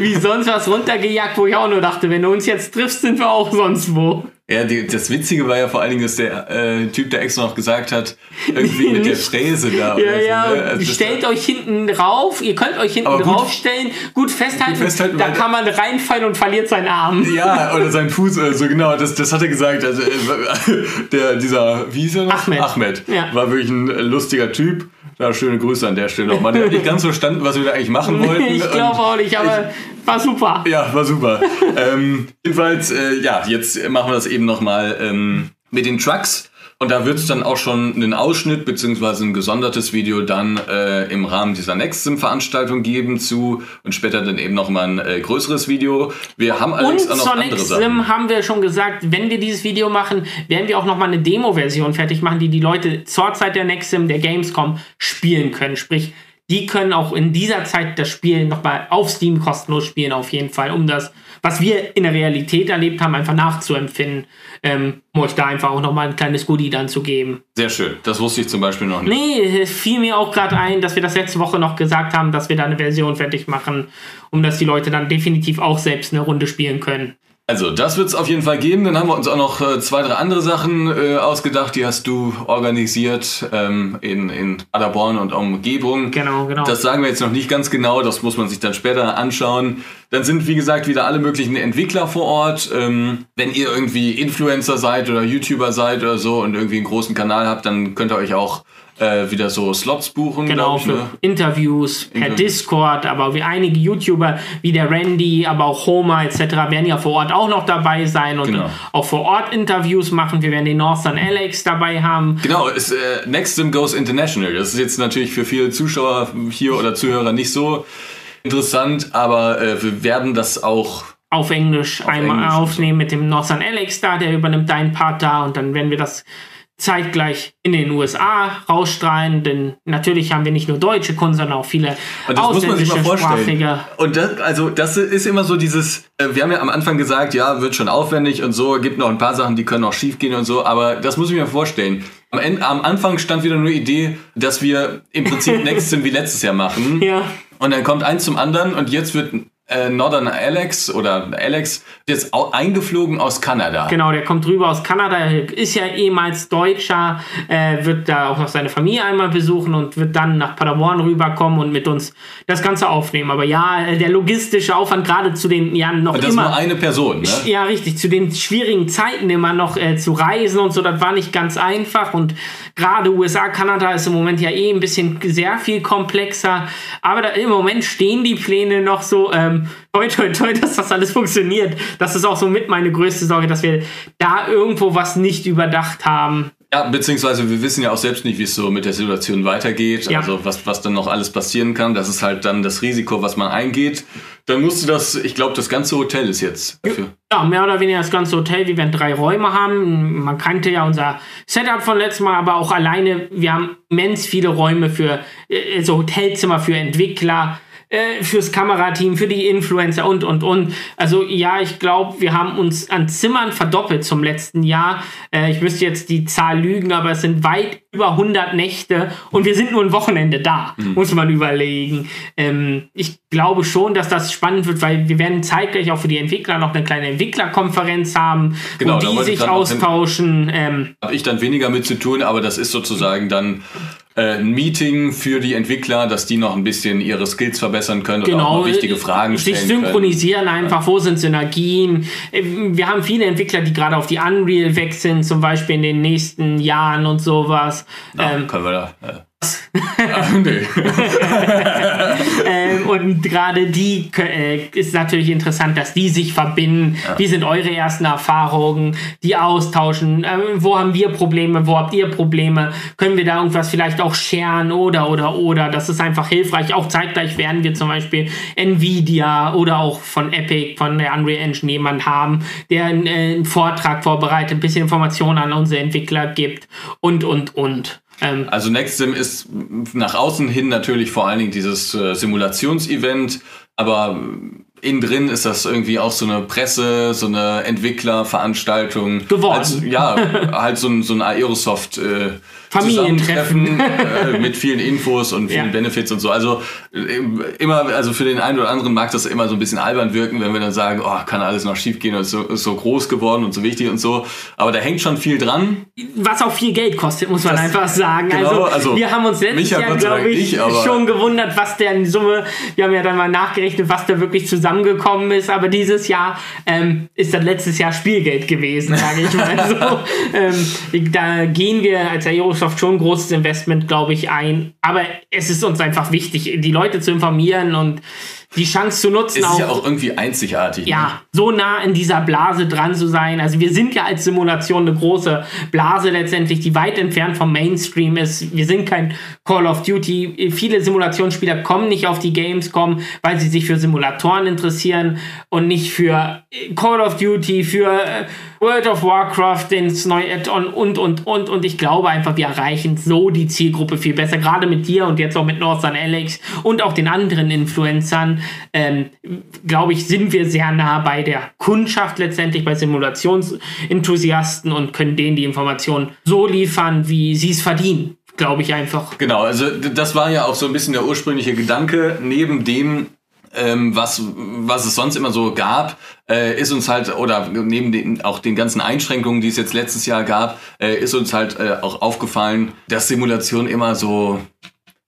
wie sonst was runtergejagt, wo ich auch nur dachte, wenn du uns jetzt triffst, sind wir auch sonst wo.
Ja, die, das Witzige war ja vor allen Dingen, dass der äh, Typ, der extra noch gesagt hat, irgendwie mit der. Fräse da.
Ja,
oder so,
ja,
ne? Also
stellt euch hinten drauf, ihr könnt euch hinten
gut-
draufstellen, gut festhalten,
Gut festhalten,
da kann man reinfallen und verliert seinen Arm.
Ja, oder sein Fuß, so genau, das, das hat er gesagt. Also, äh, der, dieser, wie hieß er noch?
Ahmed.
Ahmed.
Ja.
War wirklich ein äh, lustiger Typ. Ja, schöne Grüße an der Stelle nochmal. Der hat nicht ganz verstanden, was wir da eigentlich machen wollten.
Ich glaube auch nicht, aber war super.
Ja, war super. ähm, jedenfalls, äh, ja, jetzt machen wir das eben nochmal ähm, mit den Trucks. Und da wird es dann auch schon einen Ausschnitt beziehungsweise ein gesondertes Video dann äh, im Rahmen dieser Nextsim-Veranstaltung geben zu und später dann eben nochmal ein äh, größeres Video. Wir haben
Und
allerdings auch noch
zur
andere Sachen.
Nextsim haben wir schon gesagt, wenn wir dieses Video machen, werden wir auch nochmal eine Demo-Version fertig machen, die die Leute zur Zeit der Nextsim, der Gamescom, spielen können. Sprich, die können auch in dieser Zeit das Spiel nochmal auf Steam kostenlos spielen, auf jeden Fall, um das, was wir in der Realität erlebt haben, einfach nachzuempfinden, ähm, um euch da einfach auch nochmal ein kleines Goodie dann zu geben.
Sehr schön. Das wusste ich zum Beispiel noch nicht.
Nee, es fiel mir auch gerade ein, dass wir das letzte Woche noch gesagt haben, dass wir da eine Version fertig machen, um dass die Leute dann definitiv auch selbst eine Runde spielen können.
Also, das wird es auf jeden Fall geben. Dann haben wir uns auch noch äh, zwei, drei andere Sachen äh, ausgedacht. Die hast du organisiert ähm, in, in Paderborn und Umgebung.
Genau, genau.
Das sagen wir jetzt noch nicht ganz genau. Das muss man sich dann später anschauen. Dann sind, wie gesagt, wieder alle möglichen Entwickler vor Ort. Ähm, wenn ihr irgendwie Influencer seid oder YouTuber seid oder so und irgendwie einen großen Kanal habt, dann könnt ihr euch auch äh, wieder so Slots buchen.
Genau,
ich,
für
ne?
Interviews per
Interviews.
Discord, aber wie einige YouTuber wie der Randy, aber auch Homer etc. werden ja vor Ort auch noch dabei sein und
Genau.
auch vor Ort Interviews machen. Wir werden den Northern Alex dabei haben.
Genau, ist, äh, Nextsim Goes International. Das ist jetzt natürlich für viele Zuschauer hier oder Zuhörer nicht so interessant, aber äh, wir werden das auch
auf Englisch einmal
Englisch.
aufnehmen mit dem Northern Alex da, der übernimmt deinen Part da und dann werden wir das zeitgleich in den USA rausstrahlen, denn natürlich haben wir nicht nur deutsche Kunden, sondern auch viele
Und das muss man sich mal vorstellen. Und das, also das ist immer so dieses, äh, wir haben ja am Anfang gesagt, ja, wird schon aufwendig und so, gibt noch ein paar Sachen, die können auch schief gehen und so, aber das muss ich mir vorstellen. Am, Ende, am Anfang stand wieder nur die Idee, dass wir im Prinzip Nextsim wie letztes Jahr machen.
Ja.
Und dann kommt eins zum anderen und jetzt wird äh, Northern Alex oder Alex jetzt eingeflogen aus Kanada.
Genau, der kommt rüber aus Kanada, ist ja ehemals Deutscher, äh, wird da auch noch seine Familie einmal besuchen und wird dann nach Paderborn rüberkommen und mit uns das Ganze aufnehmen. Aber ja, äh, der logistische Aufwand gerade zu den ja noch
Und das
immer
nur eine Person, ne?
ja, richtig. Zu den schwierigen Zeiten immer noch äh, zu reisen und so, das war nicht ganz einfach. Und gerade USA, Kanada ist im Moment ja eh ein bisschen sehr viel komplexer. Aber da, im Moment stehen die Pläne noch so. Ähm, toi, toi, toi, dass das alles funktioniert. Das ist auch so mit meine größte Sorge, dass wir da irgendwo was nicht überdacht haben.
Ja, beziehungsweise wir wissen ja auch selbst nicht, wie es so mit der Situation weitergeht.
Ja.
Also was, was dann noch alles passieren kann. Das ist halt dann das Risiko, was man eingeht. Dann musste das, ich glaube, das ganze Hotel ist jetzt dafür.
Ja, mehr oder weniger das ganze Hotel. Wir werden drei Räume haben. Man kannte ja unser Setup von letztem Mal, aber auch alleine, wir haben immens viele Räume für, äh, so Hotelzimmer für Entwickler. Äh, fürs Kamerateam, für die Influencer und, und, und. Also ja, ich glaube, wir haben uns an Zimmern verdoppelt zum letzten Jahr. Äh, ich müsste jetzt die Zahl lügen, aber es sind weit über 100 Nächte und wir sind nur ein Wochenende da, mhm. muss man überlegen. Ähm, ich glaube schon, dass das spannend wird, weil wir werden zeitgleich auch für die Entwickler noch eine kleine Entwicklerkonferenz haben, genau, wo die sich austauschen.
Ähm, Habe ich dann weniger mit zu tun, aber das ist sozusagen dann ein Meeting für die Entwickler, dass die noch ein bisschen ihre Skills verbessern können genau, und auch noch wichtige Fragen
stellen Sich synchronisieren können. einfach, wo sind Synergien. Äh, wir haben viele Entwickler, die gerade auf die Unreal sind, zum Beispiel in den nächsten Jahren und sowas.
Ja, ähm, können wir da... Äh Ach, nee.
ähm, und gerade die äh, ist natürlich interessant, dass die sich verbinden. Ja. Wie sind eure ersten Erfahrungen? Die austauschen. Äh, wo haben wir Probleme? Wo habt ihr Probleme? Können wir da irgendwas vielleicht auch scheren oder oder oder? Das ist einfach hilfreich. Auch zeitgleich werden wir zum Beispiel Nvidia oder auch von Epic, von der Unreal Engine jemand haben, der einen, äh, einen Vortrag vorbereitet, ein bisschen Informationen an unsere Entwickler gibt und und und.
Ähm, also NextSim ist nach außen hin natürlich vor allen Dingen dieses äh, Simulationsevent, aber innen drin ist das irgendwie auch so eine Presse, so eine Entwicklerveranstaltung.
Geworden.
Also, ja, halt so ein, so ein Aerosoft. Äh,
Familientreffen
äh, mit vielen Infos und vielen ja. Benefits und so. Also äh, immer, also für den einen oder anderen mag das immer so ein bisschen albern wirken, wenn wir dann sagen, oh, kann alles noch schief gehen und ist so, ist so groß geworden und so wichtig und so. Aber da hängt schon viel dran.
Was auch viel Geld kostet, muss man das, einfach sagen. Genau, also, also, wir haben uns letztes Jahr, glaube ich, nicht, schon gewundert, was der in Summe, wir haben ja dann mal nachgerechnet, was da wirklich zusammengekommen ist. Aber dieses Jahr ähm, ist das letztes Jahr Spielgeld gewesen, sage ich mal so. ähm, da gehen wir als Aero Microsoft schon ein großes Investment, glaube ich, ein. Aber es ist uns einfach wichtig, die Leute zu informieren und die Chance zu nutzen.
Es ist auch, ja auch irgendwie einzigartig.
Ja, ne? so nah in dieser Blase dran zu sein. Also wir sind ja als Simulation eine große Blase letztendlich, die weit entfernt vom Mainstream ist. Wir sind kein Call of Duty. Viele Simulationsspieler kommen nicht auf die Gamescom, weil sie sich für Simulatoren interessieren und nicht für Call of Duty, für äh, World of Warcraft, ins neue Add-on und, und, und. Und ich glaube einfach, wir erreichen so die Zielgruppe viel besser. Gerade mit dir und jetzt auch mit Northern Alex und auch den anderen Influencern, ähm, glaube ich, sind wir sehr nah bei der Kundschaft letztendlich, bei Simulationsenthusiasten und können denen die Informationen so liefern, wie sie es verdienen glaube ich einfach.
Genau, also das war ja auch so ein bisschen der ursprüngliche Gedanke, neben dem ähm, was, was es sonst immer so gab, äh, ist uns halt, oder neben den, auch den ganzen Einschränkungen, die es jetzt letztes Jahr gab, äh, ist uns halt äh, auch aufgefallen, dass Simulation immer so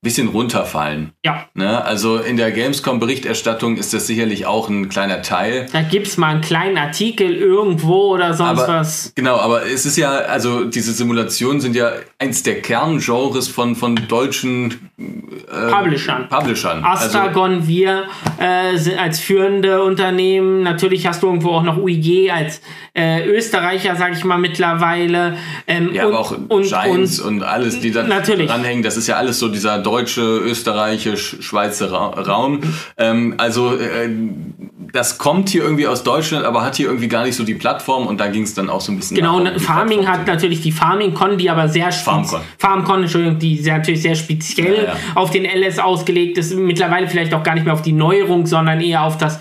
bisschen runterfallen.
Ja.
Ne? Also in der Gamescom-Berichterstattung ist das sicherlich auch ein kleiner Teil.
Da gibt es mal einen kleinen Artikel irgendwo oder sonst
aber,
was.
Genau, aber es ist ja, also diese Simulationen sind ja eins der Kerngenres von, von deutschen
äh, Publishern.
Publishern.
Astragon, also, wir äh, sind als führende Unternehmen. Natürlich hast du irgendwo auch noch UIG als äh, Österreicher, sag ich mal, mittlerweile.
Ähm, ja, und, aber auch und, Giants und, und alles, die da dranhängen. Das ist ja alles so dieser deutsche, österreichisch, Schweizer Raum. Ähm, also äh, das kommt hier irgendwie aus Deutschland, aber hat hier irgendwie gar nicht so die Plattform und da ging es dann auch so ein bisschen.
Genau, nach, Farming Plattform hat natürlich die Farming-Con, die aber sehr
Farmcon.
Farmcon, Entschuldigung, die sehr, natürlich sehr speziell ja, ja. auf den LS ausgelegt ist. Mittlerweile vielleicht auch gar nicht mehr auf die Neuerung, sondern eher auf das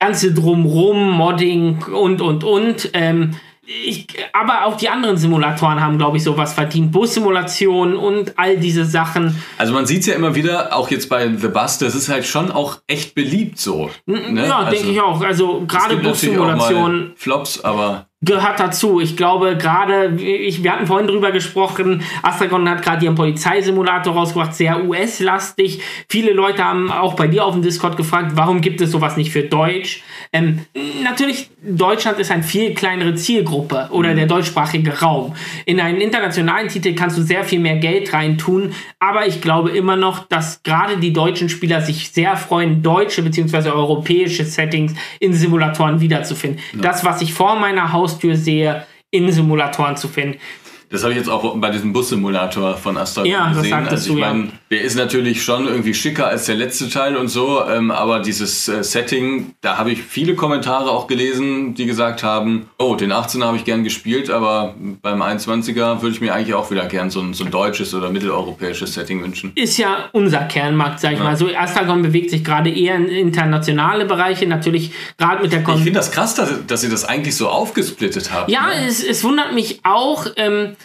ganze Drumrum, Modding und und und. Ähm, ich, aber auch die anderen Simulatoren haben, glaube ich, sowas verdient. Bus-Simulationen und all diese Sachen.
Also man sieht es ja immer wieder, auch jetzt bei The Bus, das ist halt schon auch echt beliebt so.
Ne? Ja, also, denke ich auch. Also gerade Bus-Simulationen.
Flops, aber
gehört dazu. Ich glaube, gerade, wir hatten vorhin drüber gesprochen, Astragon hat gerade ihren Polizeisimulator rausgebracht, sehr US-lastig. Viele Leute haben auch bei dir auf dem Discord gefragt, warum gibt es sowas nicht für Deutsch? Ähm, natürlich, Deutschland ist eine viel kleinere Zielgruppe oder mhm. der deutschsprachige Raum. In einen internationalen Titel kannst du sehr viel mehr Geld reintun, aber ich glaube immer noch, dass gerade die deutschen Spieler sich sehr freuen, deutsche bzw. europäische Settings in Simulatoren wiederzufinden. Ja. Das, was ich vor meiner Haus Haustür sehe, in Simulatoren zu finden.
Das habe ich jetzt auch bei diesem Bus-Simulator von Astra
Ja, das
gesehen.
sagtest
also ich
ja.
meine, der ist natürlich schon irgendwie schicker als der letzte Teil und so, ähm, aber dieses äh, Setting, da habe ich viele Kommentare auch gelesen, die gesagt haben, oh, den 18er habe ich gern gespielt, aber beim 21er würde ich mir eigentlich auch wieder gern so ein, so ein deutsches oder mitteleuropäisches Setting wünschen.
ist ja unser Kernmarkt, sag ich mal. So, Astragon bewegt sich gerade eher in internationale Bereiche, natürlich gerade mit der
Ich
Kon
finde das krass, dass, dass ihr das eigentlich so aufgesplittet habt.
Ja,
ne?
es, es wundert mich auch. Ähm,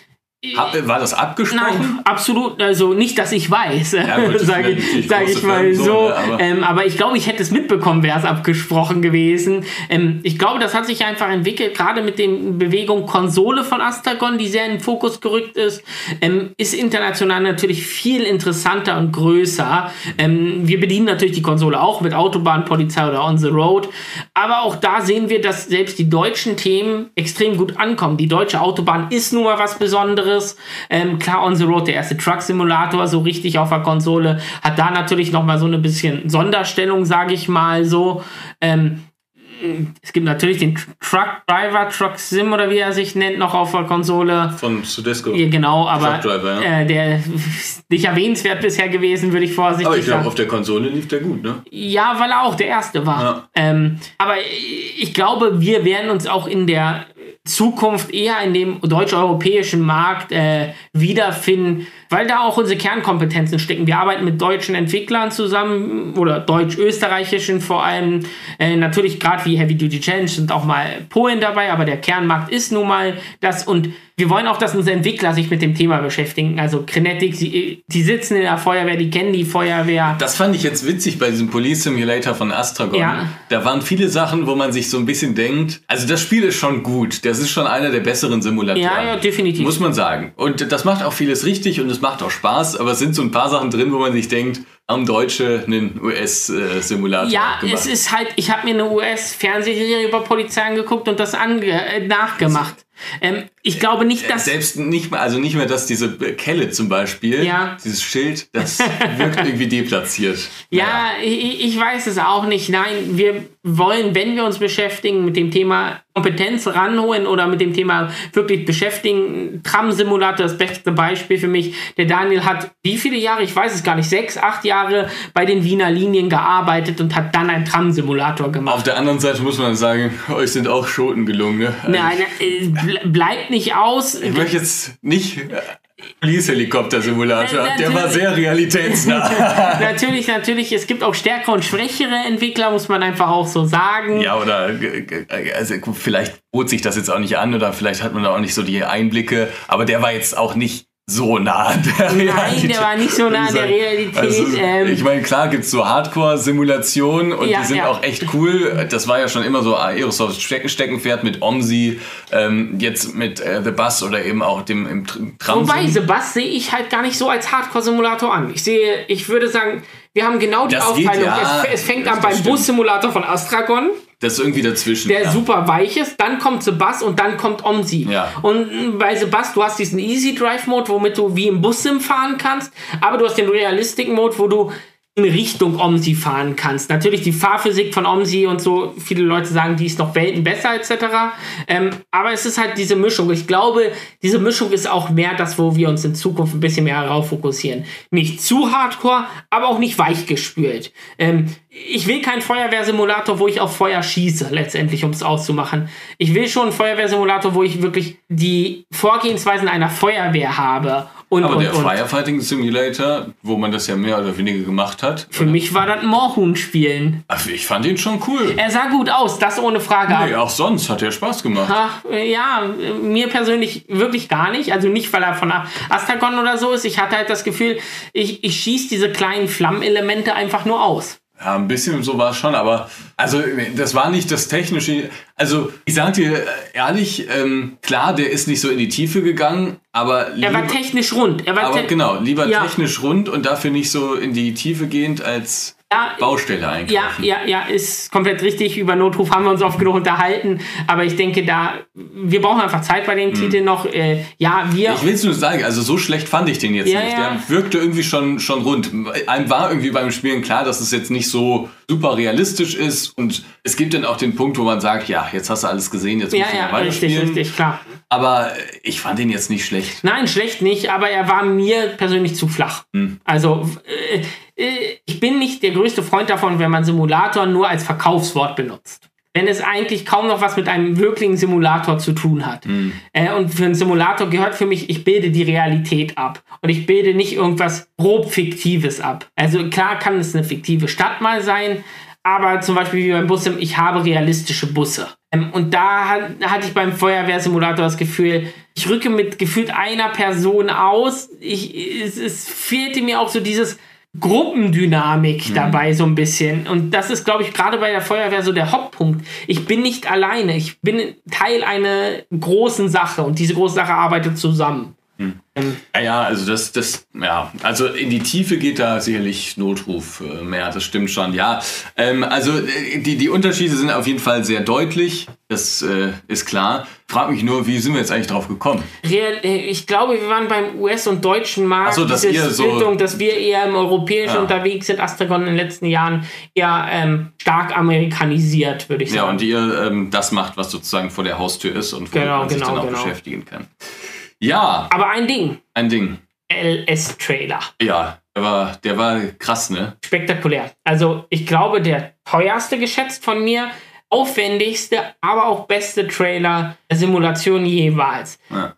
Hab, war das abgesprochen?
Nein, absolut, also nicht, dass ich weiß,
gut, das
sage ich, sag ich mal
so,
so.
ne, aber-
ähm, aber ich glaube, ich hätte es mitbekommen, wäre es abgesprochen gewesen. Ähm, ich glaube, das hat sich einfach entwickelt, gerade mit den Bewegung Konsole von Astragon, die sehr in den Fokus gerückt ist, ähm, ist international natürlich viel interessanter und größer. Ähm, wir bedienen natürlich die Konsole auch mit Autobahn, Polizei oder On the Road, aber auch da sehen wir, dass selbst die deutschen Themen extrem gut ankommen. Die deutsche Autobahn ist nun mal was Besonderes. Ähm, klar, On the Road, der erste Truck-Simulator, so richtig auf der Konsole, hat da natürlich noch mal so eine bisschen Sonderstellung, sage ich mal so. Ähm, es gibt natürlich den Truck Driver, Truck Sim oder wie er sich nennt, noch auf der Konsole.
Von Sudesco.
Ja, genau, aber
Truck Driver, ja.
äh, der ist nicht erwähnenswert bisher gewesen, würde ich vorsichtig
Aber ich glaube,
sagen.
auf der Konsole lief der gut, ne?
Ja, weil er auch der Erste war.
Ja.
Ähm, aber ich glaube, wir werden uns auch in der Zukunft eher in dem deutsch-europäischen Markt äh, wiederfinden, weil da auch unsere Kernkompetenzen stecken. Wir arbeiten mit deutschen Entwicklern zusammen oder deutsch-österreichischen vor allem. Äh, natürlich gerade wie Heavy Duty Challenge sind auch mal Polen dabei, aber der Kernmarkt ist nun mal das und wir wollen auch, dass unsere Entwickler sich mit dem Thema beschäftigen. Also Kinetic, sie, die sitzen in der Feuerwehr, die kennen die Feuerwehr.
Das fand ich jetzt witzig bei diesem Police Simulator von Astragon.
Ja.
Da waren viele Sachen, wo man sich so ein bisschen denkt, also das Spiel ist schon gut. Das ist schon einer der besseren Simulatoren.
Ja, ja, definitiv.
Muss man sagen. Und das macht auch vieles richtig und es macht auch Spaß, aber es sind so ein paar Sachen drin, wo man sich denkt, haben Deutsche einen US-Simulator
Ja,
gemacht.
es ist halt, ich habe mir eine US-Fernsehserie über Polizei angeguckt und das ange äh, nachgemacht. Ähm, ich glaube nicht, dass.
Selbst nicht mehr, also nicht mehr, dass diese Kelle zum Beispiel,
Ja.
dieses Schild, das wirkt irgendwie deplatziert.
Ja, ich, ich weiß es auch nicht. Nein, wir wollen, wenn wir uns beschäftigen mit dem Thema Kompetenz ranholen oder mit dem Thema wirklich beschäftigen, Tram-Simulator das beste Beispiel für mich. Der Daniel hat wie viele Jahre, ich weiß es gar nicht, sechs, acht Jahre bei den Wiener Linien gearbeitet und hat dann einen Tram-Simulator gemacht.
Auf der anderen Seite muss man sagen, euch sind auch Schoten gelungen. Ne? Also
Nein, äh, ble- bleibt nicht aus.
Ich möchte jetzt nicht äh, Police-Helikopter-Simulator.
Äh,
Der war sehr realitätsnah.
natürlich, natürlich, es gibt auch stärkere und schwächere Entwickler, muss man einfach auch so sagen.
ja, oder also, vielleicht bot sich das jetzt auch nicht an oder vielleicht hat man da auch nicht so die Einblicke, aber der war jetzt auch nicht so nah an der
Nein, der war nicht so nah an der Realität.
Also,
ähm,
ich meine, klar gibt es so Hardcore-Simulationen und
Ja,
die sind
ja.
auch echt cool. Das war ja schon immer so Aerosoft Stecken Steckenpferd mit OMSI, ähm, jetzt mit äh, The Bus oder eben auch dem im Tr- Tram.
Wobei, Sebast sehe ich halt gar nicht so als Hardcore-Simulator an. Ich sehe, ich würde sagen, wir haben genau die
Das geht,
Aufteilung.
ja.
es, es fängt
Das
an beim. Bus-Simulator von Astragon,
Das ist irgendwie dazwischen.
der
ja.
super weich ist, dann kommt Sebast und dann kommt Omsi.
Ja.
Und äh, bei Sebast, du hast diesen Easy Drive Mode, womit du wie im Bus-Sim fahren kannst, aber du hast den Realistic Mode, wo du in Richtung Omsi fahren kannst. Natürlich die Fahrphysik von Omsi und so, viele Leute sagen, die ist noch Welten besser etc. Ähm, aber es ist halt diese Mischung. Ich glaube, diese Mischung ist auch mehr das, wo wir uns in Zukunft ein bisschen mehr darauf fokussieren. Nicht zu hardcore, aber auch nicht weichgespült. Ähm, ich will keinen Feuerwehrsimulator, wo ich auf Feuer schieße, letztendlich, um es auszumachen. Ich will schon einen Feuerwehrsimulator, wo ich wirklich die Vorgehensweisen einer Feuerwehr habe. Und,
Aber
und,
der
und.
Firefighting Simulator, wo man das ja mehr oder weniger gemacht hat,
Für mich war das ein Moorhuhn-Spielen.
ach, ich fand ihn schon cool.
Er sah gut aus, das ohne Frage.
Nee, auch sonst hat er Spaß gemacht.
Ach, äh, ja, mir persönlich wirklich gar nicht. Also nicht, weil er von Astragon oder so ist. Ich hatte halt das Gefühl, ich, ich schieße diese kleinen Flammenelemente einfach nur aus.
Ja, ein bisschen so war es schon, aber also das war nicht das technische. Also ich sag dir ehrlich, ähm, klar, der ist nicht so in die Tiefe gegangen, aber
Er war
lieber-
technisch rund. Er war
aber genau, lieber
Ja.
technisch rund und dafür nicht so in die Tiefe gehend als
Ja,
Baustelle
Ja,
einkaufen.
ja, ja, ist komplett richtig. Über Notruf haben wir uns oft genug unterhalten. Aber ich denke, da, wir brauchen einfach Zeit bei dem Titel noch. Äh, ja, wir.
Ich will es nur sagen, also so schlecht fand ich den jetzt
Ja,
nicht.
ja.
Der wirkte irgendwie schon, schon rund. Einem war irgendwie beim Spielen klar, dass es jetzt nicht so super realistisch ist. Und es gibt dann auch den Punkt, wo man sagt, ja, jetzt hast du alles gesehen, jetzt
ja,
musst du
ja,
noch
richtig,
weiterspielen.
richtig, klar.
Aber ich fand den jetzt nicht schlecht.
Nein, schlecht nicht, aber er war mir persönlich zu flach.
Hm.
Also, äh, äh, ich bin nicht der größte Freund davon, wenn man Simulator nur als Verkaufswort benutzt. Wenn es eigentlich kaum noch was mit einem wirklichen Simulator zu tun hat.
Hm.
Äh, und für einen Simulator gehört für mich, ich bilde die Realität ab. Und ich bilde nicht irgendwas grob Fiktives ab. Also klar kann es eine fiktive Stadt mal sein, aber zum Beispiel wie beim Bus, ich habe realistische Busse. Ähm, und da hat, hatte ich beim Feuerwehrsimulator das Gefühl, ich rücke mit gefühlt einer Person aus. Ich, es, es fehlte mir auch so dieses Gruppendynamik dabei so ein bisschen. Und das ist, glaube ich, gerade bei der Feuerwehr so der Hauptpunkt. Ich bin nicht alleine. Ich bin Teil einer großen Sache und diese große Sache arbeitet zusammen. Ähm,
Ja, ja, also das, das, ja, also in die Tiefe geht da sicherlich Notruf äh, mehr, das stimmt schon, ja. Ähm, also äh, die, die Unterschiede sind auf jeden Fall sehr deutlich, das äh, ist klar. Frag mich nur, wie sind wir jetzt eigentlich drauf gekommen?
Real, äh, ich glaube, wir waren beim US- und deutschen Markt.
Ach so, dass ihr so-
Splittung, dass wir eher im Europäischen
Ja.
unterwegs sind. Astragon in den letzten Jahren eher ähm, stark amerikanisiert, würde ich
Ja,
sagen.
und ihr ähm, das macht, was sozusagen vor der Haustür ist und womit
Genau,
man sich
genau,
dann auch
genau.
beschäftigen kann. Ja,
Aber ein Ding,
ein Ding.
LS-Trailer.
Ja, der war, der war krass, ne?
Spektakulär. Also ich glaube, der teuerste geschätzt von mir, aufwendigste, aber auch beste Trailer der Simulation jeweils.
Ja.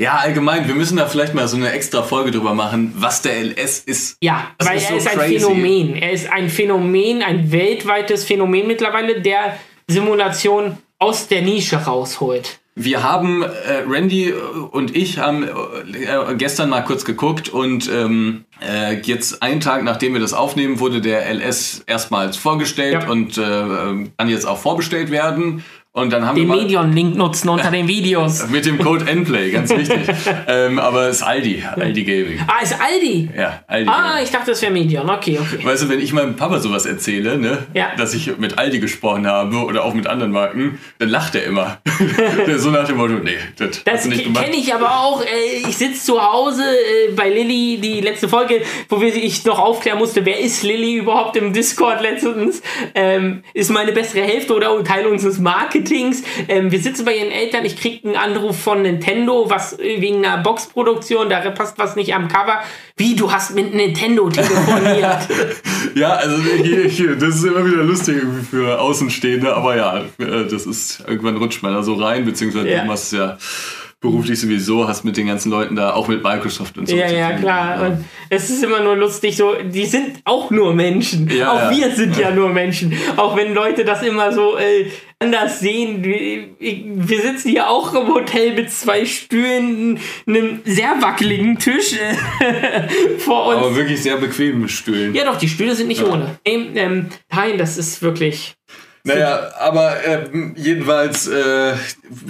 ja, allgemein, wir müssen da vielleicht mal so eine extra Folge drüber machen, was der LS ist.
Ja,
Das
weil
ist
er
so
ist ein
crazy.
Phänomen. Er ist ein Phänomen, ein weltweites Phänomen mittlerweile, der Simulation aus der Nische rausholt.
Wir haben, äh, Randy und ich haben äh, gestern mal kurz geguckt und ähm, äh, jetzt einen Tag nachdem wir das aufnehmen, wurde der LS erstmals vorgestellt
Ja.
und äh, kann jetzt auch vorbestellt werden. Und dann haben
Den Medion-Link nutzen unter den Videos.
mit dem Code NPLAY, ganz wichtig. ähm, aber es ist Aldi, Aldi Gaming.
Ah, ist Aldi.
Ja, Aldi
Ah,
Gaming.
ich dachte, das wäre Medion. Okay, okay.
Weißt du, wenn ich meinem Papa sowas erzähle, ne,
Ja.
dass ich mit Aldi gesprochen habe oder auch mit anderen Marken, dann lacht er immer. So nach dem Motto, nee, das,
Das kenne ich aber auch. Äh, ich sitze zu Hause äh, bei Lilly, die letzte Folge, wo wir ich noch aufklären musste, wer ist Lilly überhaupt im Discord letztens? Ähm, ist meine bessere Hälfte oder Teil unseres Marketings? Ähm, wir sitzen bei ihren Eltern, ich kriege einen Anruf von Nintendo, was äh, wegen einer Boxproduktion, da passt was nicht am Cover. Wie, du hast mit Nintendo telefoniert?
Ja, also hier, hier, das ist immer wieder lustig irgendwie für Außenstehende, aber ja, äh, das ist, irgendwann rutscht man da so rein, beziehungsweise
Ja.
du machst es ja beruflich sowieso, hast mit den ganzen Leuten da, auch mit Microsoft und so.
Ja, ja, klar.
Ja.
Und es ist immer nur lustig, so, die sind auch nur Menschen.
Ja,
auch
ja.
wir sind ja nur Menschen. Auch wenn Leute das immer so äh, anders sehen. Wir, sitzen hier auch im Hotel mit zwei Stühlen, einem sehr wackeligen Tisch äh, vor uns.
Aber wirklich sehr bequem mit Stühlen.
ja, doch, die Stühle sind nicht ohne. Ähm, nein, das ist wirklich.
Naja, aber ähm, jedenfalls äh,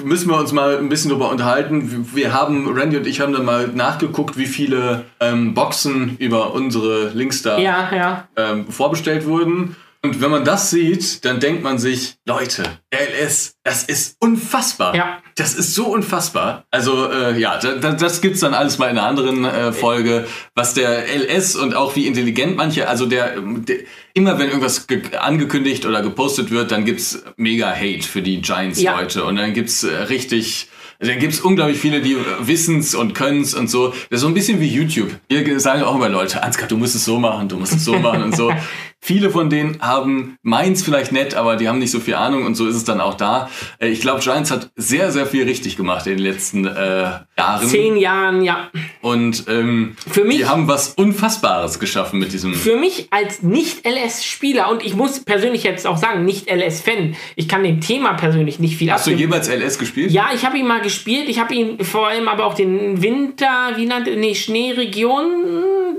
müssen wir uns mal ein bisschen drüber unterhalten. Wir haben, Randy und ich haben dann mal nachgeguckt, wie viele ähm, Boxen über unsere Links da
Ja, ja.
ähm, vorbestellt wurden. Und wenn man das sieht, dann denkt man sich, Leute, LS, das ist unfassbar.
Ja.
Das ist so unfassbar. Also äh, ja, da, da, das gibt's dann alles mal in einer anderen äh, Folge, was der LS und auch wie intelligent manche, also der, der immer wenn irgendwas ge- angekündigt oder gepostet wird, dann gibt's mega Hate für die Giants-Leute und dann gibt's äh, richtig dann gibt's unglaublich viele, die wissen's und können's und so. Das ist so ein bisschen wie YouTube. Hier sagen auch immer Leute, Ansgar, du musst es so machen, du musst es so machen und so. Viele von denen haben meins vielleicht nett, aber die haben nicht so viel Ahnung und so ist es dann auch da. Äh, Ich glaube, Giants hat sehr, sehr viel richtig gemacht in den letzten äh, Jahren.
Zehn Jahren, ja.
Und ähm,
Für mich-
die haben was Unfassbares geschaffen mit diesem.
Für mich als Nicht-LS-Spieler, und ich muss persönlich jetzt auch sagen, Nicht-LS-Fan, ich kann dem Thema persönlich nicht viel
Hast du jemals LS gespielt?
Ja, ich habe ihn mal gespielt. Ich habe ihn vor allem aber auch den Winter, wie nannte, nee, Schneeregion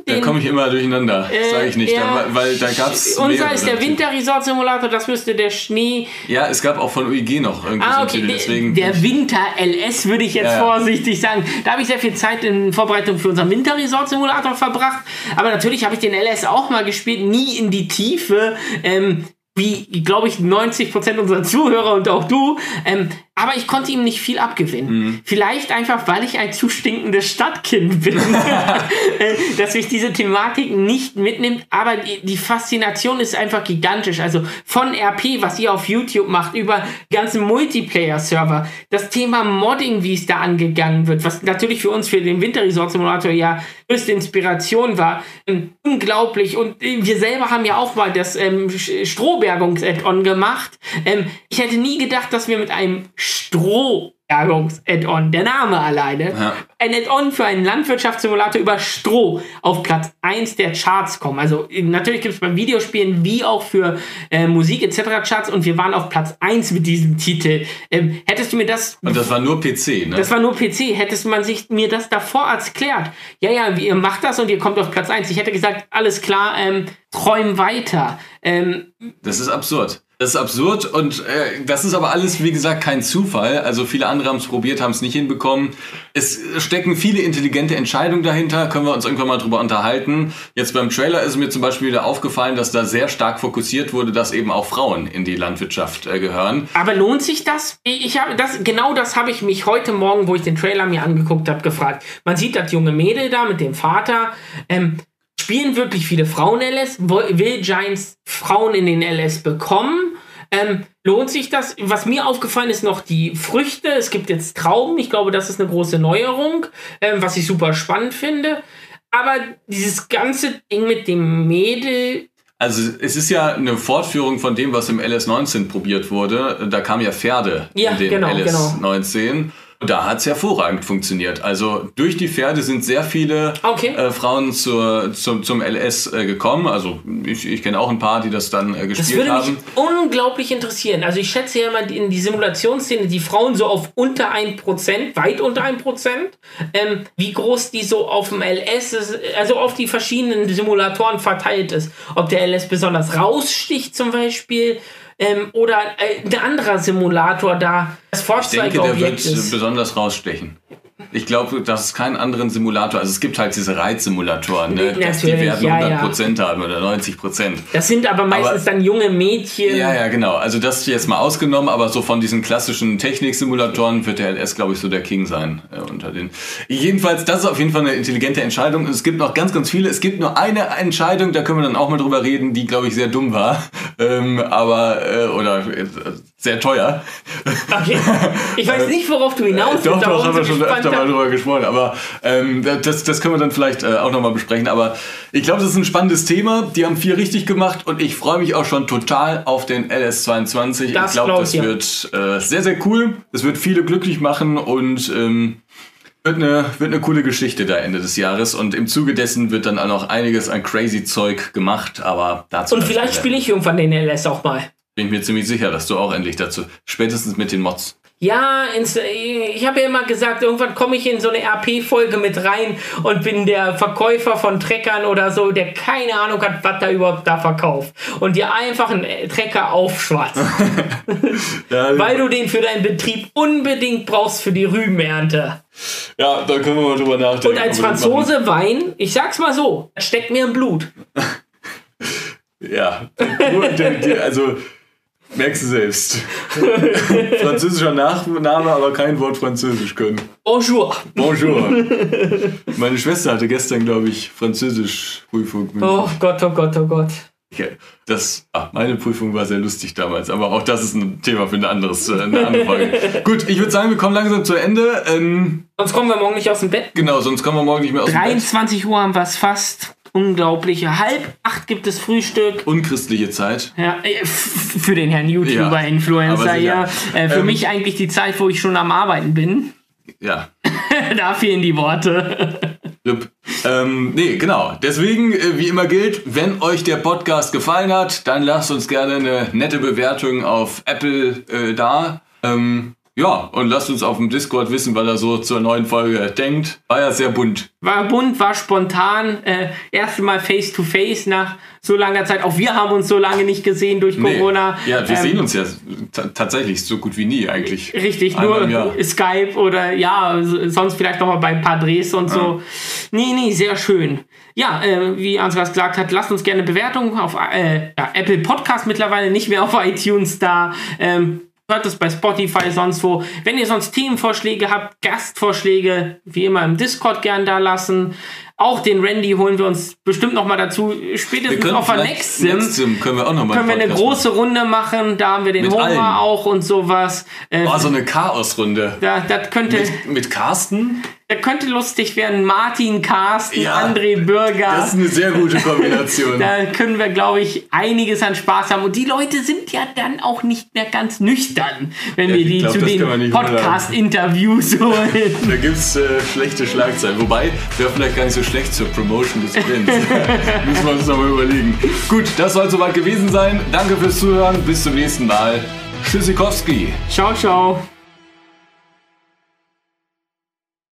Da
den
komme ich immer durcheinander,
Äh,
sage ich nicht.
ja.
Da, weil da gab
unser ist der Winter-Resort-Simulator, das müsste der Schnee.
Ja, es gab auch von UIG noch irgendwie so
Ah, okay,
Titel.
der,
Deswegen
der Winter-LS würde ich jetzt
ja.
vorsichtig sagen. Da habe ich sehr viel Zeit in Vorbereitung für unseren Winter-Resort-Simulator verbracht. Aber natürlich habe ich den LS auch mal gespielt, nie in die Tiefe. Ähm, wie, glaube ich, 90% unserer Zuhörer und auch du. Ähm, aber ich konnte ihm nicht viel abgewinnen.
Mhm.
Vielleicht einfach, weil ich ein zu stinkendes Stadtkind bin, äh, dass mich diese Thematik nicht mitnimmt. Aber die, die Faszination ist einfach gigantisch. Also von RP, was ihr auf YouTube macht, über ganzen Multiplayer-Server, das Thema Modding, wie es da angegangen wird, was natürlich für uns für den Winter-Resort-Simulator ja größte Inspiration war. Ähm, unglaublich. Und äh, wir selber haben ja auch mal das ähm, Strohbergungs-Add-on gemacht. Ähm, ich hätte nie gedacht, dass wir mit einem Strohbergungs-Add-on, der Name alleine,
Ja.
ein Add-on für einen Landwirtschaftssimulator über Stroh auf Platz 1 der Charts kommen. Also natürlich gibt es bei Videospielen wie auch für äh, Musik etc. Charts und wir waren auf Platz 1 mit diesem Titel. Ähm, hättest du mir das
Und das war nur PC, ne?
das war nur PC. Hättest man sich mir das davor erklärt, ja, ja, ihr macht das und ihr kommt auf Platz 1. Ich hätte gesagt, alles klar, ähm, träum weiter. Ähm,
Das ist absurd. Das ist absurd und äh, das ist aber alles, wie gesagt, kein Zufall. Also viele andere haben es probiert, haben es nicht hinbekommen. Es stecken viele intelligente Entscheidungen dahinter, können wir uns irgendwann mal drüber unterhalten. Jetzt beim Trailer ist mir zum Beispiel wieder aufgefallen, dass da sehr stark fokussiert wurde, dass eben auch Frauen in die Landwirtschaft äh, gehören.
aber lohnt sich das? Ich habe das genau das habe ich mich heute Morgen, wo ich den Trailer mir angeguckt habe, gefragt. Man sieht das junge Mädel da mit dem Vater. Ähm, spielen wirklich viele Frauen LS? Will Giants Frauen in den LS bekommen? Ähm, lohnt sich das? Was mir aufgefallen ist, noch die Früchte. Es gibt jetzt Trauben. Ich glaube, das ist eine große Neuerung, ähm, was ich super spannend finde. Aber dieses ganze Ding mit dem Mädel,
Also es ist ja eine Fortführung von dem, was im LS19 probiert wurde. Da kamen ja Pferde
Ja,
in den
genau,
LS19. Und da hat es hervorragend funktioniert. Also durch die Pferde sind sehr viele
Okay.
äh, Frauen zur, zum, zum LS äh, gekommen. Also ich, ich kenne auch ein paar, die das dann äh,
Das
gespielt
würde
haben.
mich unglaublich interessieren. Also ich schätze ja mal in die Simulationsszene die Frauen so auf unter 1%, weit unter 1%. Ähm, wie groß die so auf dem LS ist, also auf die verschiedenen Simulatoren verteilt ist. Ob der LS besonders raussticht zum Beispiel. Ähm, oder äh, ein anderer Simulator da das
Ich denke, der wird
Vorzeigeobjekt ist.
besonders rausstechen. Ich glaube, dass es keinen anderen Simulator, also es gibt halt diese Reitsimulatoren, ne, dass die werden
ja, ja.
100% haben oder 90%.
Das sind aber meistens
Aber-
dann junge Mädchen.
Ja, ja, genau. Also das jetzt mal ausgenommen, aber so von diesen klassischen Techniksimulatoren wird der LS, glaube ich, so der King sein äh, unter den. Jedenfalls, das ist auf jeden Fall eine intelligente Entscheidung. Es gibt noch ganz, ganz viele. Es gibt nur eine Entscheidung, da können wir dann auch mal drüber reden, die, glaube ich, sehr dumm war. Ähm, aber, äh, oder äh, sehr teuer.
Okay. Ich weiß nicht, worauf du hinaus willst.
Doch,
aber
doch, haben wir schon öfter mal drüber gesprochen. Aber ähm, das, das können wir dann vielleicht äh, auch nochmal besprechen. Aber ich glaube, das ist ein spannendes Thema. Die haben viel richtig gemacht und ich freue mich auch schon total auf den LS22.
Das
ich glaube,
glaub
das
ja.
wird äh, sehr, sehr cool. Es wird viele glücklich machen und ähm, wird eine, wird eine coole Geschichte da Ende des Jahres. Und im Zuge dessen wird dann auch noch einiges an crazy Zeug gemacht. Aber dazu
Und vielleicht spiele ich irgendwann den LS auch mal.
Bin ich mir ziemlich sicher, dass du auch endlich dazu, spätestens mit den Mods.
Ja, ins, ich habe ja immer gesagt, irgendwann komme ich in so eine RP-Folge mit rein und bin der Verkäufer von Treckern oder so, der keine Ahnung hat, was da überhaupt da verkauft. Und dir einfach einen äh, Trecker aufschwatzt,
Ja,
weil du den für deinen Betrieb unbedingt brauchst für die Rübenernte.
ja da können wir mal drüber nachdenken.
Und als. Franzose Wein, ich sag's mal so, steckt mir im Blut.
Ja, also merkst du selbst. Französischer Nachname, aber kein Wort Französisch können.
Bonjour.
Bonjour. Meine Schwester hatte gestern, glaube ich, Französisch-Prüfung.
Oh Gott, oh Gott, oh Gott.
Okay. Das, ah, meine Prüfung war sehr lustig damals, aber auch das ist ein Thema für ein anderes, äh, eine andere Folge. Gut, ich würde sagen, wir kommen langsam zu Ende. Ähm,
Sonst kommen wir morgen nicht aus dem Bett.
genau, sonst kommen wir morgen nicht mehr aus dem Bett.
23 Uhr haben wir es fast. Unglaubliche. Halb acht gibt es Frühstück.
Unchristliche Zeit.
Ja, äh, für den Herrn YouTuber,
Ja,
Influencer, ja. Äh, für
Ähm,
mich eigentlich die Zeit, wo ich schon am Arbeiten bin.
Ja,
da fehlen die Worte.
Jupp. Ähm, nee, genau. Deswegen, äh, wie immer gilt, wenn euch der Podcast gefallen hat, dann lasst uns gerne eine nette Bewertung auf Apple äh, da. Ähm, Ja, und lasst uns auf dem Discord wissen, was er so zur neuen Folge denkt. War ja sehr bunt.
War bunt, war spontan. Äh, erste Mal face to face nach so langer Zeit. Auch wir haben uns so lange nicht gesehen durch
Nee.
Corona.
Ja, wir
Ähm,
sehen uns ja ta- tatsächlich so gut wie nie eigentlich.
Richtig,
Einmal
nur. Skype oder ja, sonst vielleicht noch mal bei ein paar Drehs und so. Nee, nee, sehr schön. Ja, äh, wie Ansgar gesagt hat, lasst uns gerne Bewertungen auf äh, ja, Apple Podcast mittlerweile, nicht mehr auf iTunes da. Ähm, hört es bei Spotify, sonst wo. Wenn ihr sonst Themenvorschläge habt, Gastvorschläge, wie immer im Discord gern da lassen. Auch den Randy holen wir uns bestimmt noch mal dazu. Spätestens auf der
vielleicht
Next Sim
Nextsim können wir auch nochmal
können wir eine große Runde machen. Da haben wir den
Mit
Homer
allen.
auch und sowas. Äh,
Oh, so eine Chaosrunde.
da, das könnte,
Mit, mit Carsten?
Das könnte lustig werden. Martin, Carsten,
Ja,
André Bürger.
Das ist eine sehr gute Kombination.
da können wir, glaube ich, einiges an Spaß haben. Und die Leute sind ja dann auch nicht mehr ganz nüchtern, wenn
Ja,
wir die
glaub,
zu den. Podcast-Interviews holen.
Da gibt es äh, schlechte Schlagzeilen. Wobei, wäre vielleicht gar nicht so schlecht zur Promotion des Events. Müssen wir uns nochmal überlegen. Gut, das soll soweit gewesen sein. Danke fürs Zuhören. Bis zum nächsten Mal. Tschüssikowski.
ciao, ciao.